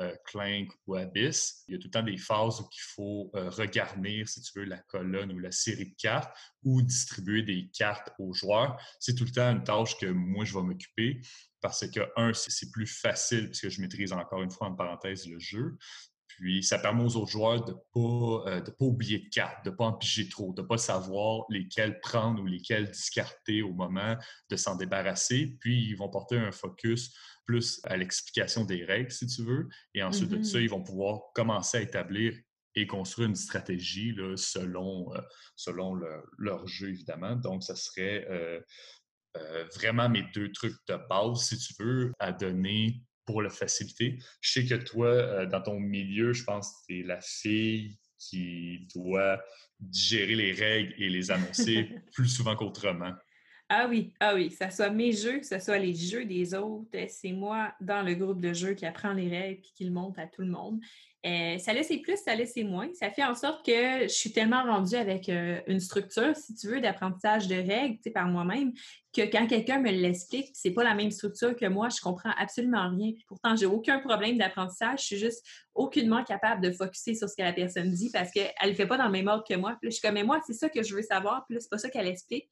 euh, Clank ou Abyss, il y a tout le temps des phases où il faut regarnir, si tu veux, la colonne ou la série de cartes ou distribuer des cartes aux joueurs. C'est tout le temps une tâche que moi, je vais m'occuper parce que, un, c'est plus facile puisque je maîtrise encore une fois en parenthèse le jeu. Puis, ça permet aux autres joueurs de ne pas, euh, pas oublier de cartes, de ne pas en piger trop, de ne pas savoir lesquelles prendre ou lesquelles discarter au moment de s'en débarrasser. Puis, ils vont porter un focus plus à l'explication des règles, si tu veux. Et ensuite de ça, mm-hmm. ils vont pouvoir commencer à établir et construire une stratégie là, selon, euh, selon leur jeu, évidemment. Donc, ça serait euh, vraiment mes deux trucs de base, si tu veux, à donner pour la faciliter. Je sais que toi, euh, dans ton milieu, je pense que tu es la fille qui doit digérer les règles et les annoncer plus souvent qu'autrement. Ah oui, ah oui, que ce soit mes jeux, que ce soit les jeux des autres, c'est moi dans le groupe de jeux qui apprend les règles et qui le montre à tout le monde. Euh, ça laisse plus, ça laisse moins. Ça fait en sorte que je suis tellement rendue avec euh, une structure, si tu veux, d'apprentissage de règles par moi-même, que quand quelqu'un me l'explique, c'est pas la même structure que moi, je comprends absolument rien. pourtant, j'ai aucun problème d'apprentissage. Je suis juste aucunement capable de focuser sur ce que la personne dit parce qu'elle ne fait pas dans le même ordre que moi. Puis je suis comme, mais moi, c'est ça que je veux savoir. Puis là, c'est pas ça qu'elle explique.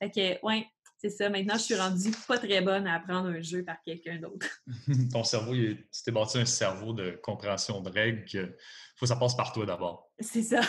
Fait que, ouais, c'est ça. Maintenant, je suis rendue pas très bonne à apprendre un jeu par quelqu'un d'autre. Ton cerveau, tu t'es bâti un cerveau de compréhension de règles que faut que ça passe par toi d'abord. C'est ça.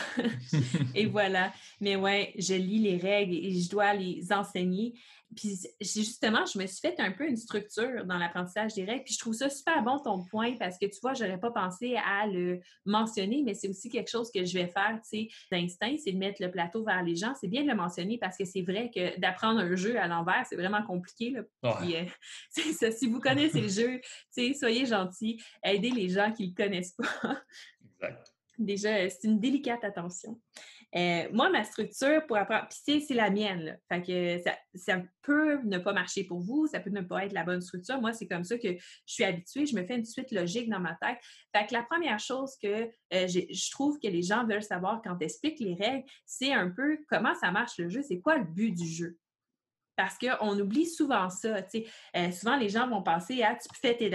et voilà. Mais ouais, je lis les règles et je dois les enseigner. Puis justement, je me suis fait un peu une structure dans l'apprentissage des règles. Puis je trouve ça super bon ton point parce que tu vois, j'aurais pas pensé à le mentionner, mais c'est aussi quelque chose que je vais faire, tu sais, d'instinct, c'est de mettre le plateau vers les gens. C'est bien de le mentionner parce que c'est vrai que d'apprendre un jeu à l'envers, c'est vraiment compliqué. Là. Euh, ça. Si vous connaissez le jeu, tu sais, soyez gentils, aidez les gens qui le connaissent pas. exact. Déjà, c'est une délicate attention. Euh, moi, ma structure pour apprendre, puis c'est la mienne. Fait que ça, peut ne pas marcher pour vous, ça peut ne pas être la bonne structure. Moi, c'est comme ça que je suis habituée, je me fais une suite logique dans ma tête. Fait que la première chose que euh, je trouve que les gens veulent savoir quand tu expliques les règles, c'est un peu comment ça marche le jeu, c'est quoi le but du jeu? Parce qu'on oublie souvent ça. Euh, souvent, les gens vont penser à tu fais tes,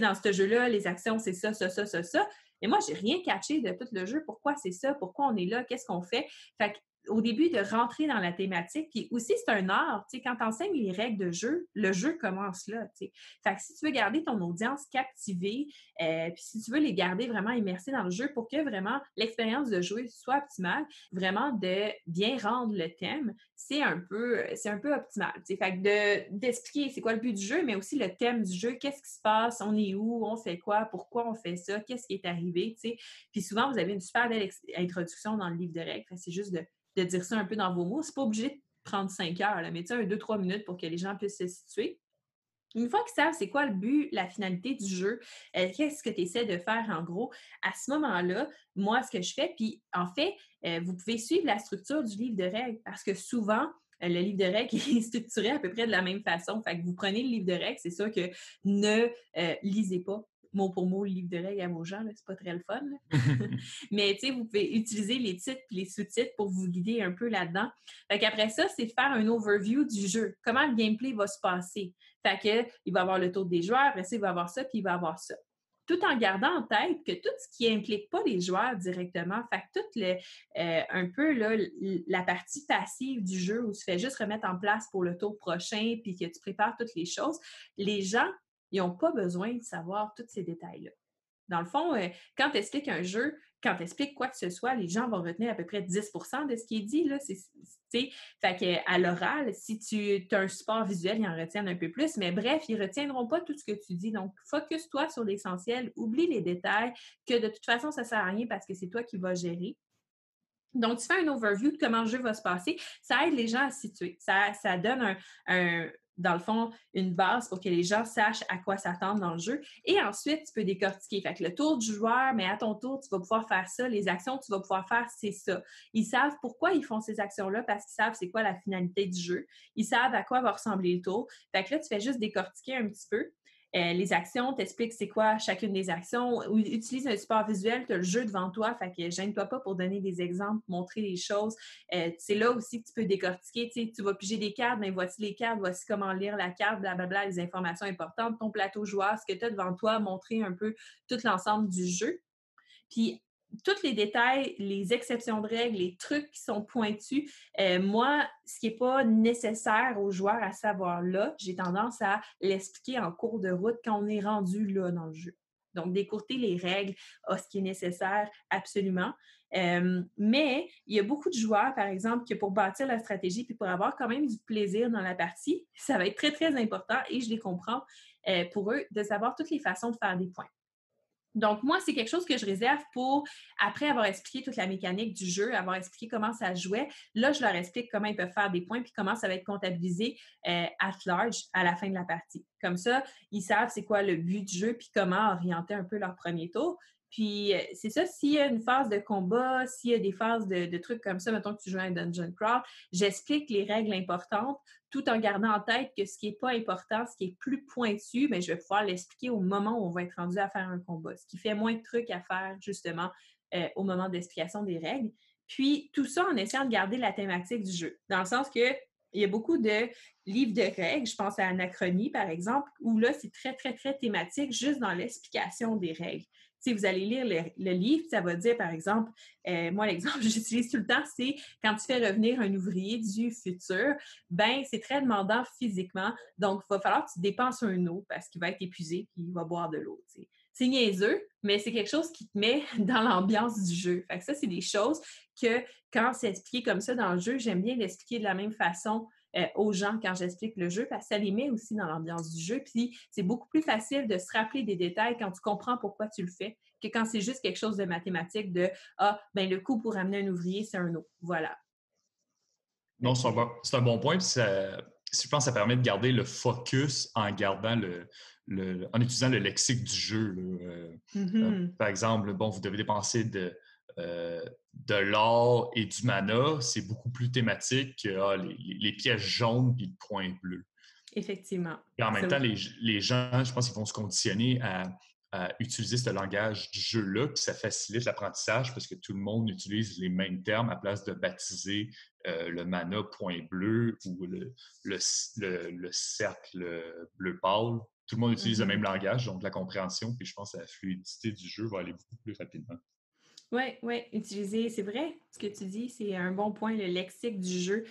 dans ce jeu-là, les actions, c'est ça, ça, ça, ça, ça. Et moi, j'ai rien catché de tout le jeu. Pourquoi c'est ça? Pourquoi on est là? Qu'est-ce qu'on fait? Fait au début de rentrer dans la thématique. Puis aussi, c'est un art. Tu sais, quand tu enseignes les règles de jeu, le jeu commence là. Tu sais. Fait que si tu veux garder ton audience captivée, euh, puis si tu veux les garder vraiment immersés dans le jeu pour que vraiment l'expérience de jouer soit optimale, vraiment de bien rendre le thème, c'est un peu, c'est un peu optimal. Tu sais. Fait que de, d'expliquer c'est quoi le but du jeu, mais aussi le thème du jeu, qu'est-ce qui se passe, on est où, on fait quoi, pourquoi on fait ça, qu'est-ce qui est arrivé. Tu sais. Puis souvent, vous avez une super belle introduction dans le livre de règles. C'est juste de de dire ça un peu dans vos mots. C'est pas obligé de prendre cinq heures, là, mais tu deux, trois minutes pour que les gens puissent se situer. Une fois qu'ils savent c'est quoi le but, la finalité du jeu, euh, qu'est-ce que tu essaies de faire en gros, à ce moment-là, moi, ce que je fais, puis en fait, euh, vous pouvez suivre la structure du livre de règles parce que souvent, euh, le livre de règles est structuré à peu près de la même façon. Fait que vous prenez le livre de règles, c'est sûr que ne lisez pas mot pour mot le livre de règles à vos gens, c'est pas très le fun. Mais tu sais, vous pouvez utiliser les titres et les sous-titres pour vous guider un peu là-dedans. Fait qu'après ça, c'est faire un overview du jeu. Comment le gameplay va se passer? Fait que, il va avoir le tour des joueurs, après ça, il va avoir ça, puis il va avoir ça tout en gardant en tête que tout ce qui implique pas les joueurs directement, fait que tout le, euh, un peu là, la partie passive du jeu où tu fais juste remettre en place pour le tour prochain puis que tu prépares toutes les choses, les gens ils n'ont pas besoin de savoir tous ces détails-là. Dans le fond, euh, quand tu expliques un jeu, quand tu expliques quoi que ce soit, les gens vont retenir à peu près 10% de ce qui est dit. Là. fait que, à l'oral, si tu as un support visuel, ils en retiennent un peu plus. Mais bref, ils ne retiendront pas tout ce que tu dis. Donc, focus-toi sur l'essentiel, oublie les détails, que de toute façon, ça ne sert à rien parce que c'est toi qui vas gérer. Donc, tu fais un overview de comment le jeu va se passer. Ça aide les gens à se situer. Ça, ça donne un, dans le fond, une base pour que les gens sachent à quoi s'attendre dans le jeu. Et ensuite, tu peux décortiquer. Fait que le tour du joueur, mais à ton tour, tu vas pouvoir faire ça. Les actions que tu vas pouvoir faire, c'est ça. Ils savent pourquoi ils font ces actions-là parce qu'ils savent c'est quoi la finalité du jeu. Ils savent à quoi va ressembler le tour. Fait que là, tu fais juste décortiquer un petit peu. Euh, les actions, t'expliques c'est quoi chacune des actions. Utilise un support visuel, tu as le jeu devant toi, fait que gêne-toi pas pour donner des exemples, montrer les choses. Euh, c'est là aussi que tu peux décortiquer. Tu vas piger des cartes, mais voici les cartes, voici comment lire la carte, blablabla, les informations importantes, ton plateau joueur, ce que tu as devant toi, montrer un peu tout l'ensemble du jeu. Puis tous les détails, les exceptions de règles, les trucs qui sont pointus, euh, moi, ce qui n'est pas nécessaire aux joueurs à savoir là, j'ai tendance à l'expliquer en cours de route quand on est rendu là dans le jeu. Donc, décourter les règles à ce qui est nécessaire, absolument. Euh, mais il y a beaucoup de joueurs, par exemple, que pour bâtir la stratégie puis pour avoir quand même du plaisir dans la partie, ça va être très, très important et je les comprends euh, pour eux de savoir toutes les façons de faire des points. Donc, moi, c'est quelque chose que je réserve pour, après avoir expliqué toute la mécanique du jeu, avoir expliqué comment ça jouait, là, je leur explique comment ils peuvent faire des points puis comment ça va être comptabilisé euh, at large à la fin de la partie. Comme ça, ils savent c'est quoi le but du jeu puis comment orienter un peu leur premier tour. Puis euh, c'est ça, s'il y a une phase de combat, s'il y a des phases de, trucs comme ça, mettons que tu joues à un dungeon crawl, j'explique les règles importantes tout en gardant en tête que ce qui n'est pas important, ce qui est plus pointu, mais je vais pouvoir l'expliquer au moment où on va être rendu à faire un combat, ce qui fait moins de trucs à faire justement euh, au moment d'explication des règles. Puis tout ça en essayant de garder la thématique du jeu, dans le sens que il y a beaucoup de livres de règles, je pense à Anachronie par exemple, où là c'est très très très thématique juste dans l'explication des règles. Si vous allez lire le, livre, ça va dire, par exemple, euh, moi, l'exemple que j'utilise tout le temps, c'est quand tu fais revenir un ouvrier du futur, ben c'est très demandant physiquement. Donc, il va falloir que tu dépenses un eau parce qu'il va être épuisé et il va boire de l'eau. C'est niaiseux, mais c'est quelque chose qui te met dans l'ambiance du jeu. Fait que ça, c'est des choses que quand c'est expliqué comme ça dans le jeu, j'aime bien l'expliquer de la même façon euh, aux gens quand j'explique le jeu, parce que ça les met aussi dans l'ambiance du jeu. Puis c'est beaucoup plus facile de se rappeler des détails quand tu comprends pourquoi tu le fais que quand c'est juste quelque chose de mathématique de Ah, ben le coût pour amener un ouvrier, c'est un eau. Voilà. Non, c'est un, bon, point. Puis je pense que ça permet de garder le focus en gardant le, en utilisant le lexique du jeu. Euh, mm-hmm. euh, par exemple, bon, vous devez dépenser de, euh, de l'or et du mana, c'est beaucoup plus thématique que ah, les, pièces jaunes et le point bleu. Effectivement. Et en même temps, les, gens, je pense qu'ils vont se conditionner à, utiliser ce langage du jeu-là, puis ça facilite l'apprentissage parce que tout le monde utilise les mêmes termes à place de baptiser euh, le mana point bleu ou le, le, cercle bleu pâle. Tout le monde utilise le mm-hmm. même langage, donc la compréhension, puis je pense que la fluidité du jeu va aller beaucoup plus rapidement. Oui, oui, utiliser, c'est vrai, ce que tu dis, c'est un bon point, le lexique du jeu.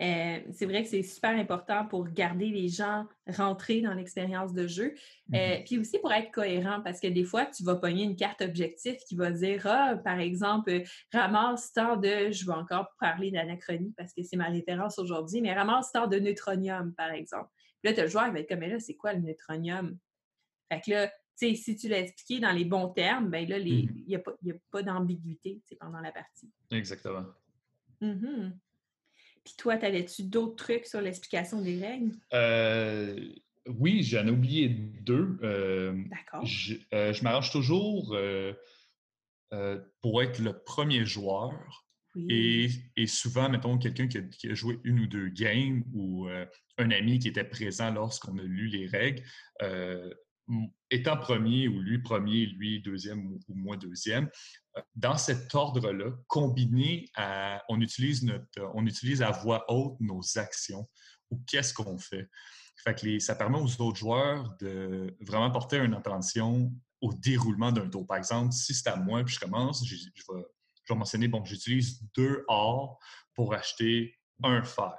Euh, c'est vrai que c'est super important pour garder les gens rentrés dans l'expérience de jeu. Euh, mm-hmm. puis aussi pour être cohérent, parce que des fois, tu vas pogner une carte objectif qui va dire, ah, par exemple, ramasse tant de, je vais encore parler d'anachronie parce que c'est ma référence aujourd'hui, mais ramasse tant de neutronium, par exemple. Puis là, tu as le joueur qui va être comme, mais là, c'est quoi le neutronium? Fait que là, si tu l'as expliqué dans les bons termes, ben là, mmh il n'y a pas, pas d'ambiguïté pendant la partie. Exactement. Mmh Puis toi, t'avais-tu d'autres trucs sur l'explication des règles? Euh, oui, j'en ai oublié deux. Euh, D'accord. Euh, je, m'arrange toujours pour être le premier joueur. Et, souvent, mettons, quelqu'un qui, qui, a joué une ou deux games ou un ami qui était présent lorsqu'on a lu les règles, étant premier ou lui premier, lui deuxième ou, moi deuxième, euh, dans cet ordre-là, combiné à, on utilise notre, on utilise à voix haute nos actions ou qu'est-ce qu'on fait. Fait que ça permet aux autres joueurs de vraiment porter une attention au déroulement d'un tour. Par exemple, si c'est à moi puis je commence, je, vais, je vais mentionner, bon, j'utilise deux or pour acheter un fer.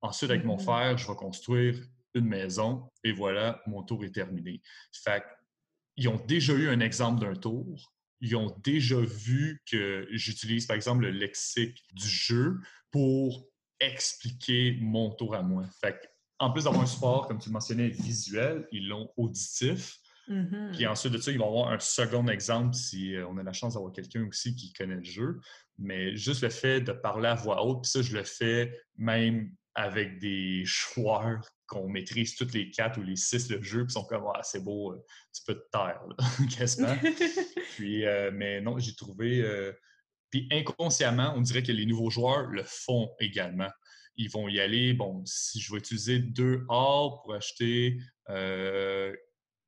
Ensuite, avec mon mm-hmm. fer, je vais construire une maison et voilà, mon tour est terminé. Fait ils ont déjà eu un exemple d'un tour. Ils ont déjà vu que j'utilise, par exemple, le lexique du jeu pour expliquer mon tour à moi. Fait en plus d'avoir un support, comme tu le mentionnais, visuel, ils l'ont auditif. Mm-hmm. Puis ensuite de ça, ils vont avoir un second exemple si euh, on a la chance d'avoir quelqu'un aussi qui connaît le jeu. Mais juste le fait de parler à voix haute, puis ça, je le fais même avec des joueurs qu'on maîtrise toutes les quatre ou les six le jeu, puis sont comme ah, c'est beau, euh, tu peux te taire, quasiment. puis, euh, mais non, j'ai trouvé. Euh, puis inconsciemment, on dirait que les nouveaux joueurs le font également. Ils vont y aller, bon, si je vais utiliser deux or pour acheter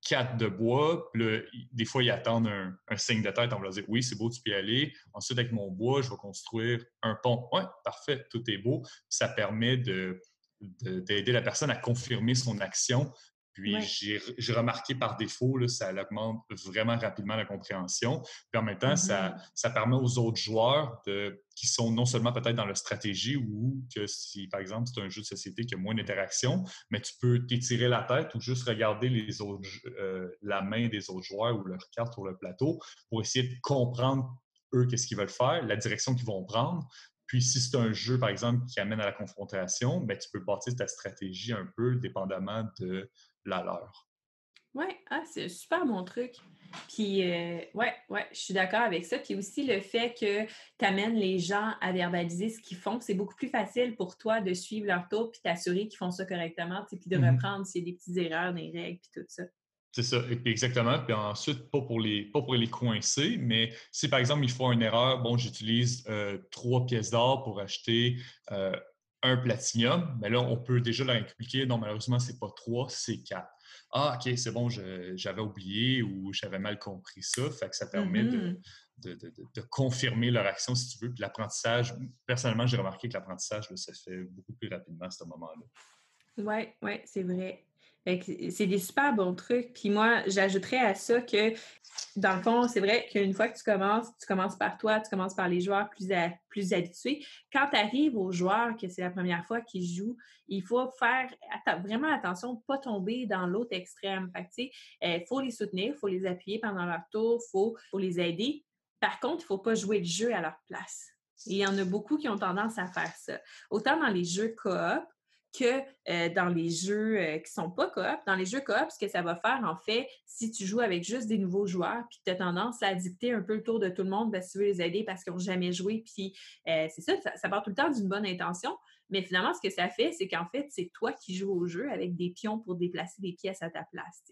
quatre de bois. Puis des fois, ils attendent un, signe de tête. On va leur dire Oui, c'est beau, tu peux y aller. Ensuite, avec mon bois, je vais construire un pont. Oui, parfait, tout est beau. Ça permet de, d'aider la personne à confirmer son action. Puis j'ai remarqué par défaut, là, ça augmente vraiment rapidement la compréhension. Puis en même temps, ça, mm-hmm. ça, permet aux autres joueurs de, qui sont non seulement peut-être dans leur stratégie ou que si, par exemple, c'est un jeu de société qui a moins d'interaction, mais tu peux t'étirer la tête ou juste regarder les autres, euh, la main des autres joueurs ou leur carte sur le plateau pour essayer de comprendre eux qu'est-ce qu'ils veulent faire, la direction qu'ils vont prendre, puis si c'est un jeu, par exemple, qui amène à la confrontation, ben, tu peux bâtir ta stratégie un peu dépendamment de la leur. Oui, ah, c'est super bon truc. Puis, euh, ouais, ouais, je suis d'accord avec ça. Puis aussi le fait que tu amènes les gens à verbaliser ce qu'ils font, c'est beaucoup plus facile pour toi de suivre leur tour puis t'assurer qu'ils font ça correctement, puis de mm-hmm. reprendre s'il y a des petites erreurs des règles puis tout ça. C'est ça, et puis exactement. Puis ensuite, pas pour les, pas pour les coincer, mais si par exemple ils font une erreur, bon, j'utilise euh, trois pièces d'or pour acheter euh, un platinium, mais là, on peut déjà leur expliquer, non, malheureusement, c'est pas trois, c'est quatre. Ah, OK, c'est bon, j'avais oublié ou j'avais mal compris ça. Fait que ça permet de, mm-hmm. de, confirmer leur action, si tu veux. Puis l'apprentissage, personnellement, j'ai remarqué que l'apprentissage, se fait beaucoup plus rapidement à ce moment-là. Oui, oui, c'est vrai c'est des super bons trucs. Puis moi, j'ajouterais à ça que, dans le fond, c'est vrai qu'une fois que tu commences, tu commences par toi, tu commences par les joueurs plus, habitués. Quand tu arrives aux joueurs, que c'est la première fois qu'ils jouent, il faut faire vraiment attention de pas tomber dans l'autre extrême. Il euh, faut les soutenir, il faut les appuyer pendant leur tour, il faut, les aider. Par contre, il ne faut pas jouer le jeu à leur place. il y en a beaucoup qui ont tendance à faire ça. Autant dans les jeux coop, que euh, dans les jeux euh, qui sont pas coop. Dans les jeux coop, ce que ça va faire, en fait, si tu joues avec juste des nouveaux joueurs, puis tu as tendance à dicter un peu le tour de tout le monde parce que tu veux les aider parce qu'ils n'ont jamais joué, puis euh, c'est ça, ça, part tout le temps d'une bonne intention. Mais finalement, ce que ça fait, c'est qu'en fait, c'est toi qui joues au jeu avec des pions pour déplacer des pièces à ta place.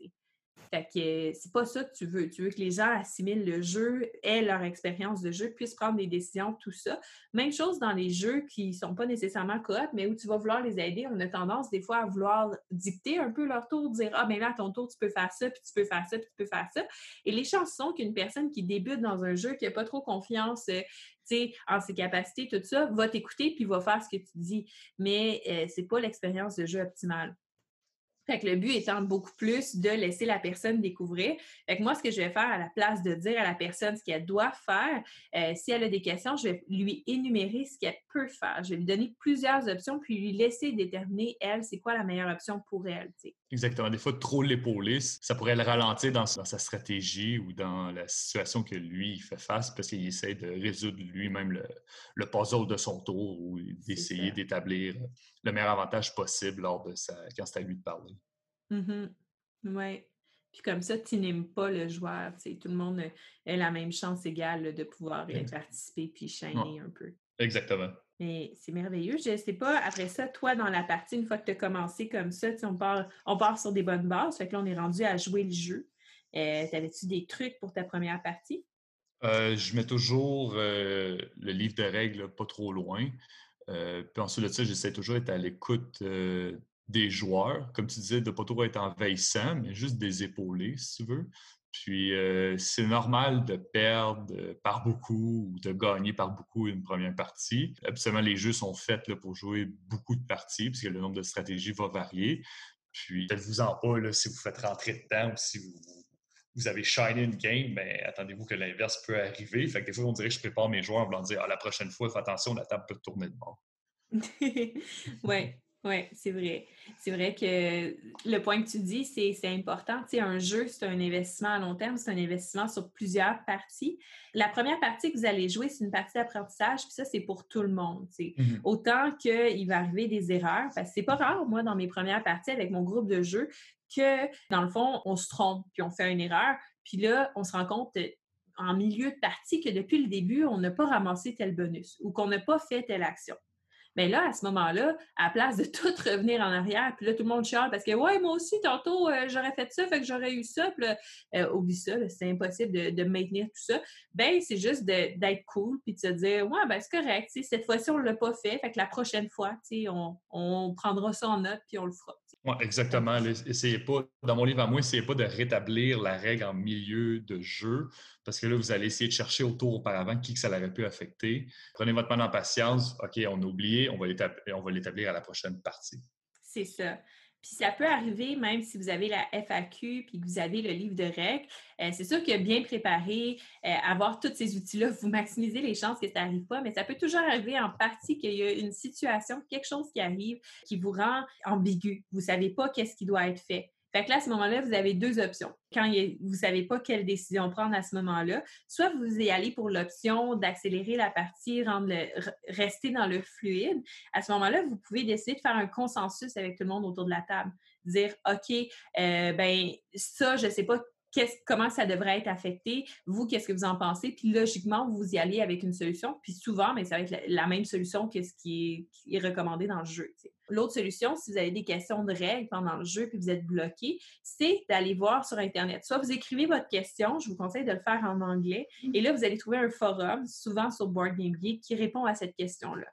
Fait que c'est pas ça que tu veux. Tu veux que les gens assimilent le jeu, aient leur expérience de jeu, puissent prendre des décisions, tout ça. Même chose dans les jeux qui sont pas nécessairement coop, mais où tu vas vouloir les aider. On a tendance des fois à vouloir dicter un peu leur tour, dire Ah, ben là, à ton tour, tu peux faire ça, puis tu peux faire ça, puis tu peux faire ça. Et les chances sont qu'une personne qui débute dans un jeu, qui n'a pas trop confiance, euh, en ses capacités, tout ça, va t'écouter puis va faire ce que tu dis. Mais euh, c'est pas l'expérience de jeu optimale. Fait que le but étant beaucoup plus de laisser la personne découvrir. Fait que moi, ce que je vais faire à la place de dire à la personne ce qu'elle doit faire, euh, si elle a des questions, je vais lui énumérer ce qu'elle peut faire. Je vais lui donner plusieurs options, puis lui laisser déterminer, elle, c'est quoi la meilleure option pour elle. Exactement. Des fois, trop l'épauler, ça pourrait le ralentir dans, sa stratégie ou dans la situation que lui fait face parce qu'il essaie de résoudre lui-même le, puzzle de son tour ou d'essayer d'établir le meilleur avantage possible lors de sa, quand c'est à lui de parler. Mm-hmm. Oui. Puis comme ça, tu n'aimes pas le joueur. Tout le monde a la même chance égale de pouvoir y participer puis shiner un peu. Exactement. Mais c'est merveilleux. Je ne sais pas, après ça, toi, dans la partie, une fois que tu as commencé comme ça, on part, on part sur des bonnes bases. Fait que là, on est rendu à jouer le jeu. Euh, T'avais-tu des trucs pour ta première partie? Euh, je mets toujours euh, le livre de règles pas trop loin. Euh, puis ensuite de ça, j'essaie toujours d'être à l'écoute des joueurs. Comme tu disais, de ne pas trop être envahissant, mais juste des épauler, si tu veux. Puis c'est normal de perdre par beaucoup ou de gagner par beaucoup une première partie. Absolument, les jeux sont faits là, pour jouer beaucoup de parties, puisque le nombre de stratégies va varier. Puis faites-vous-en pas si vous faites rentrer dedans ou si vous, avez shiny une game, mais ben, attendez-vous que l'inverse peut arriver. Fait que des fois, on dirait que je prépare mes joueurs en voulant dire ah, la prochaine fois, faites attention, la table peut tourner de bord. oui, oui, c'est vrai. C'est vrai que le point que tu dis, c'est important. Tu sais, un jeu, c'est un investissement à long terme, c'est un investissement sur plusieurs parties. La première partie que vous allez jouer, c'est une partie d'apprentissage, puis ça, c'est pour tout le monde. Tu sais. Mm-hmm. Autant qu'il va arriver des erreurs, parce que c'est pas rare, moi, dans mes premières parties avec mon groupe de jeu, que dans le fond, on se trompe, puis on fait une erreur, puis là, on se rend compte en milieu de partie que depuis le début, on n'a pas ramassé tel bonus ou qu'on n'a pas fait telle action. Mais là, à ce moment-là, à la place de tout revenir en arrière, puis là, tout le monde chiale parce que, ouais, moi aussi, tantôt, euh, j'aurais fait ça, fait que j'aurais eu ça, puis là, euh, oublie ça, c'est impossible de, maintenir tout ça. Ben, c'est juste d'être cool, puis de se dire, ouais, ben, c'est correct, cette fois-ci, on l'a pas fait, fait que la prochaine fois, on, on prendra ça en note, puis on le fera. Oui, exactement. Essayez pas, dans mon livre à moi, essayez pas de rétablir la règle en milieu de jeu, parce que là, vous allez essayer de chercher autour auparavant qui que ça l'aurait pu affecter. Prenez votre mal en patience. OK, on a oublié, on va l'établir à la prochaine partie. C'est ça. Puis ça peut arriver même si vous avez la FAQ puis que vous avez le livre de règles. Euh, c'est sûr que bien préparé, euh, avoir tous ces outils-là, vous maximisez les chances que ça n'arrive pas, mais ça peut toujours arriver en partie qu'il y a une situation, quelque chose qui arrive qui vous rend ambigu. Vous ne savez pas qu'est-ce qui doit être fait. Fait que là, à ce moment-là, vous avez deux options. Quand vous ne savez pas quelle décision prendre à ce moment-là, soit vous y allez pour l'option d'accélérer la partie, rendre le, rester dans le fluide. À ce moment-là, vous pouvez décider de faire un consensus avec tout le monde autour de la table. Dire, OK, euh, ben ça, je ne sais pas comment ça devrait être affecté, vous, qu'est-ce que vous en pensez, puis logiquement, vous y allez avec une solution, puis souvent, mais ça va être la, même solution que ce qui est, recommandé dans le jeu. L'autre solution, si vous avez des questions de règles pendant le jeu puis vous êtes bloqué, c'est d'aller voir sur Internet. Soit vous écrivez votre question, je vous conseille de le faire en anglais, et là, vous allez trouver un forum, souvent sur Board Game Geek, qui répond à cette question-là.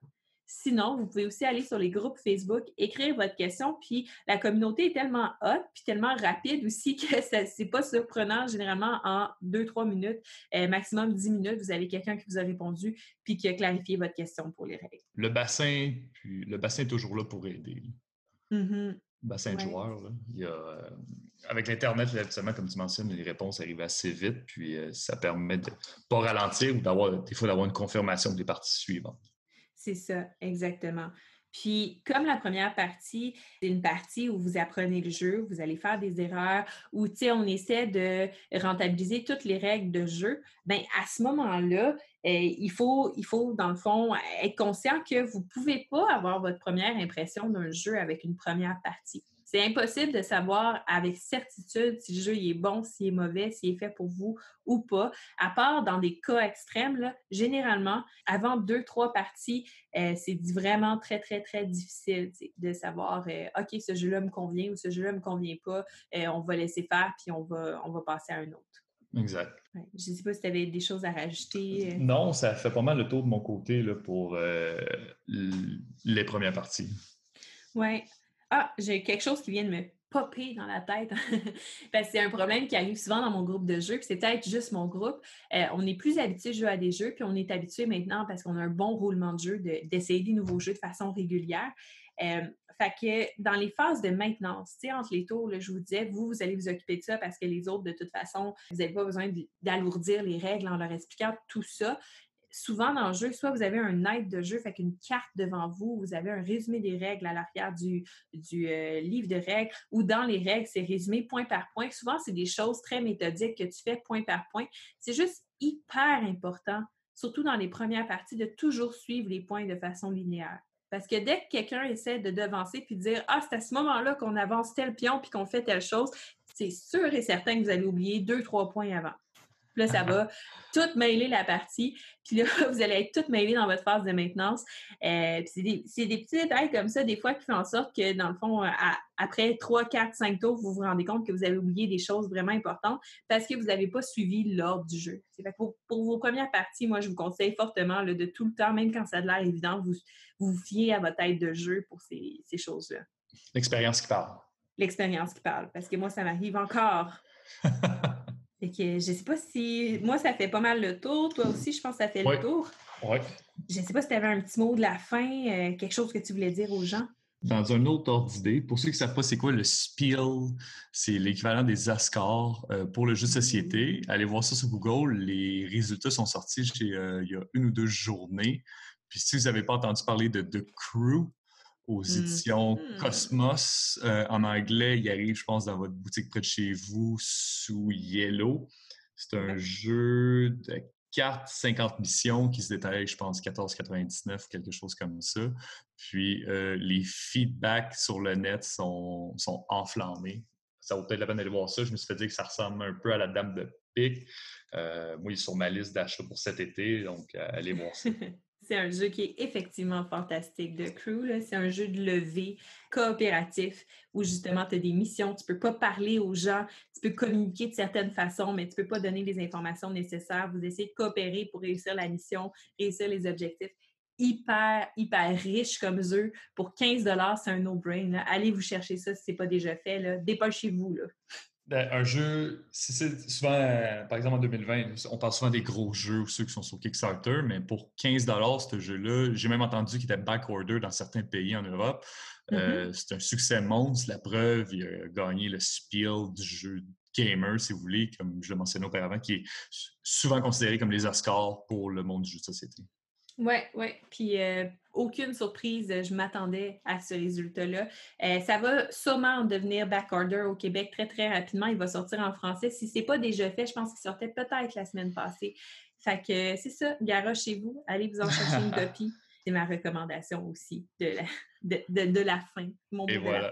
Sinon, vous pouvez aussi aller sur les groupes Facebook, écrire votre question, puis la communauté est tellement hot, puis tellement rapide aussi que ce n'est pas surprenant. Généralement, en deux, trois minutes, euh, maximum dix minutes, vous avez quelqu'un qui vous a répondu, puis qui a clarifié votre question pour les règles. Le bassin, puis le bassin est toujours là pour aider. Mm-hmm. Bassin de joueurs, euh, avec l'Internet, justement, comme tu mentionnes, les réponses arrivent assez vite, puis euh, ça permet de ne pas ralentir ou d'avoir des fois d'avoir une confirmation des parties suivantes. C'est ça, exactement. Puis, comme la première partie, c'est une partie où vous apprenez le jeu, vous allez faire des erreurs, où, tu sais, on essaie de rentabiliser toutes les règles de jeu, bien, à ce moment-là, eh, il, faut, il faut, dans le fond, être conscient que vous ne pouvez pas avoir votre première impression d'un jeu avec une première partie. C'est impossible de savoir avec certitude si le jeu est bon, s'il est mauvais, s'il est fait pour vous ou pas, à part dans des cas extrêmes. généralement, avant deux, trois parties, euh, c'est vraiment très, très, très difficile de savoir euh, OK, ce jeu-là me convient ou ce jeu-là ne me convient pas. Euh, on va laisser faire puis on va, on va passer à un autre. Exact. je ne sais pas si tu avais des choses à rajouter. Non, ça fait pas mal le tour de mon côté là, pour les premières parties. Oui. Ah, j'ai quelque chose qui vient de me popper dans la tête. Que c'est un problème qui arrive souvent dans mon groupe de jeux, puis c'est peut-être juste mon groupe. Euh, on est plus habitué de jouer à des jeux, puis on est habitué maintenant parce qu'on a un bon roulement de jeu d'essayer des nouveaux jeux de façon régulière. Euh, fait que dans les phases de maintenance, entre les tours, je vous disais, vous, vous allez vous occuper de ça parce que les autres, de toute façon, vous n'avez pas besoin d'alourdir les règles en leur expliquant tout ça souvent dans le jeu, soit vous avez un aide de jeu, fait qu'une carte devant vous, vous avez un résumé des règles à l'arrière du, euh, livre de règles, ou dans les règles, c'est résumé point par point. Souvent, c'est des choses très méthodiques que tu fais point par point. C'est juste hyper important, surtout dans les premières parties, de toujours suivre les points de façon linéaire. Parce que dès que quelqu'un essaie de devancer puis de dire Ah, c'est à ce moment-là qu'on avance tel pion puis qu'on fait telle chose, c'est sûr et certain que vous allez oublier deux, trois points avant là, ça va tout mêler la partie. Puis là, vous allez être tout mêlé dans votre phase de maintenance. Euh, c'est des, des, petits détails comme ça, des fois, qui font en sorte que, dans le fond, après 3, 4, 5 tours, vous vous rendez compte que vous avez oublié des choses vraiment importantes parce que vous n'avez pas suivi l'ordre du jeu. Pour, pour, vos premières parties, moi, je vous conseille fortement de tout le temps, même quand ça a l'air évident, vous vous fiez à votre aide de jeu pour ces, ces choses-là. L'expérience qui parle. L'expérience qui parle. Parce que moi, ça m'arrive encore. Fait que je sais pas si. Moi, ça fait pas mal le tour. Toi aussi, je pense que ça fait le tour. Oui. Je sais pas si tu avais un petit mot de la fin, euh, quelque chose que tu voulais dire aux gens. Dans un autre ordre d'idée, pour ceux qui ne savent pas c'est quoi le Spiel, c'est l'équivalent des Ascars euh, pour le jeu de société. Allez voir ça sur Google. Les résultats sont sortis euh, il y a une ou deux journées. Puis si vous n'avez pas entendu parler de The Crew, aux mmh. éditions mmh. Cosmos. Euh, en anglais, il arrive, je pense, dans votre boutique près de chez vous sous Yellow. C'est un jeu de 4, 50 missions qui se détaille, je pense, 14,99, quelque chose comme ça. Puis euh, les feedbacks sur le net sont, sont enflammés. Ça vaut peut-être la peine d'aller voir ça. Je me suis fait dire que ça ressemble un peu à la Dame de Pique. Euh, moi, il est sur ma liste d'achat pour cet été, donc allez voir ça. C'est un jeu qui est effectivement fantastique de Crew. C'est un jeu de levée coopératif où justement tu as des missions. Tu ne peux pas parler aux gens, tu peux communiquer de certaines façons, mais tu ne peux pas donner les informations nécessaires. Vous essayez de coopérer pour réussir la mission, réussir les objectifs. Hyper, hyper riche comme jeu. Pour 15 c'est un no-brain. Allez vous chercher ça si ce n'est pas déjà fait. Dépêchez-vous. Ben, un jeu, c'est souvent, euh, par exemple en 2020, on parle souvent des gros jeux ou ceux qui sont sur Kickstarter, mais pour 15 ce jeu-là, j'ai même entendu qu'il était backorder dans certains pays en Europe. Euh, mm-hmm. c'est un succès monstre. La preuve, il a gagné le Spiel du jeu gamer, si vous voulez, comme je le mentionnais auparavant, qui est souvent considéré comme les Oscars pour le monde du jeu de société. Oui, oui. Puis euh, aucune surprise, je m'attendais à ce résultat-là. Euh, ça va sûrement devenir backorder au Québec très, très rapidement. Il va sortir en français. Si ce n'est pas déjà fait, je pense qu'il sortait peut-être la semaine passée. Fait que c'est ça, Gara chez vous. Allez vous en chercher une copie. C'est ma recommandation aussi de la, de, la fin. Et voilà.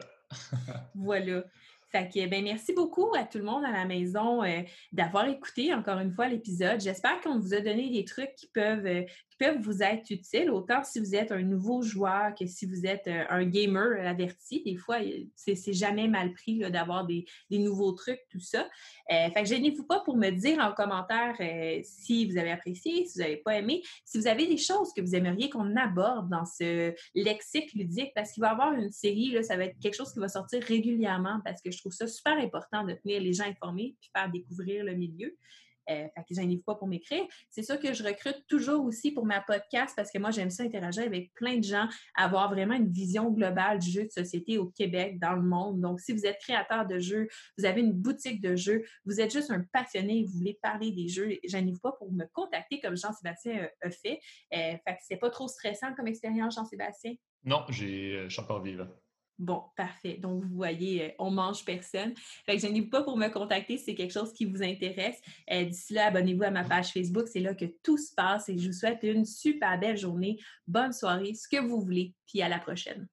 voilà. Fait que, ben, merci beaucoup à tout le monde à la maison euh, d'avoir écouté encore une fois l'épisode. J'espère qu'on vous a donné des trucs qui peuvent, euh, peuvent vous être utiles, autant si vous êtes un nouveau joueur que si vous êtes euh, un gamer averti. Des fois, c'est jamais mal pris d'avoir des, nouveaux trucs, tout ça. fait que gênez-vous pas pour me dire en commentaire si vous avez apprécié, si vous n'avez pas aimé, si vous avez des choses que vous aimeriez qu'on aborde dans ce lexique ludique, parce qu'il va y avoir une série, là, ça va être quelque chose qui va sortir régulièrement parce que je trouve ça super important de tenir les gens informés puis faire découvrir le milieu. Euh, fait que pas pour m'écrire. C'est sûr que je recrute toujours aussi pour ma podcast parce que moi, j'aime ça interagir avec plein de gens, avoir vraiment une vision globale du jeu de société au Québec, dans le monde. Donc, si vous êtes créateur de jeux, vous avez une boutique de jeux, vous êtes juste un passionné vous voulez parler des jeux, j'arrive pas pour me contacter comme Jean-Sébastien euh, a fait. Euh, fait c'est pas trop stressant comme expérience, Jean-Sébastien? Non, j'ai, je suis encore vivant. Bon, parfait. Donc, vous voyez, euh, on mange personne. Fait que je n'ai pas pour me contacter si c'est quelque chose qui vous intéresse. Euh, d'ici là, abonnez-vous à ma page Facebook. C'est là que tout se passe et je vous souhaite une super belle journée, bonne soirée, ce que vous voulez, puis à la prochaine.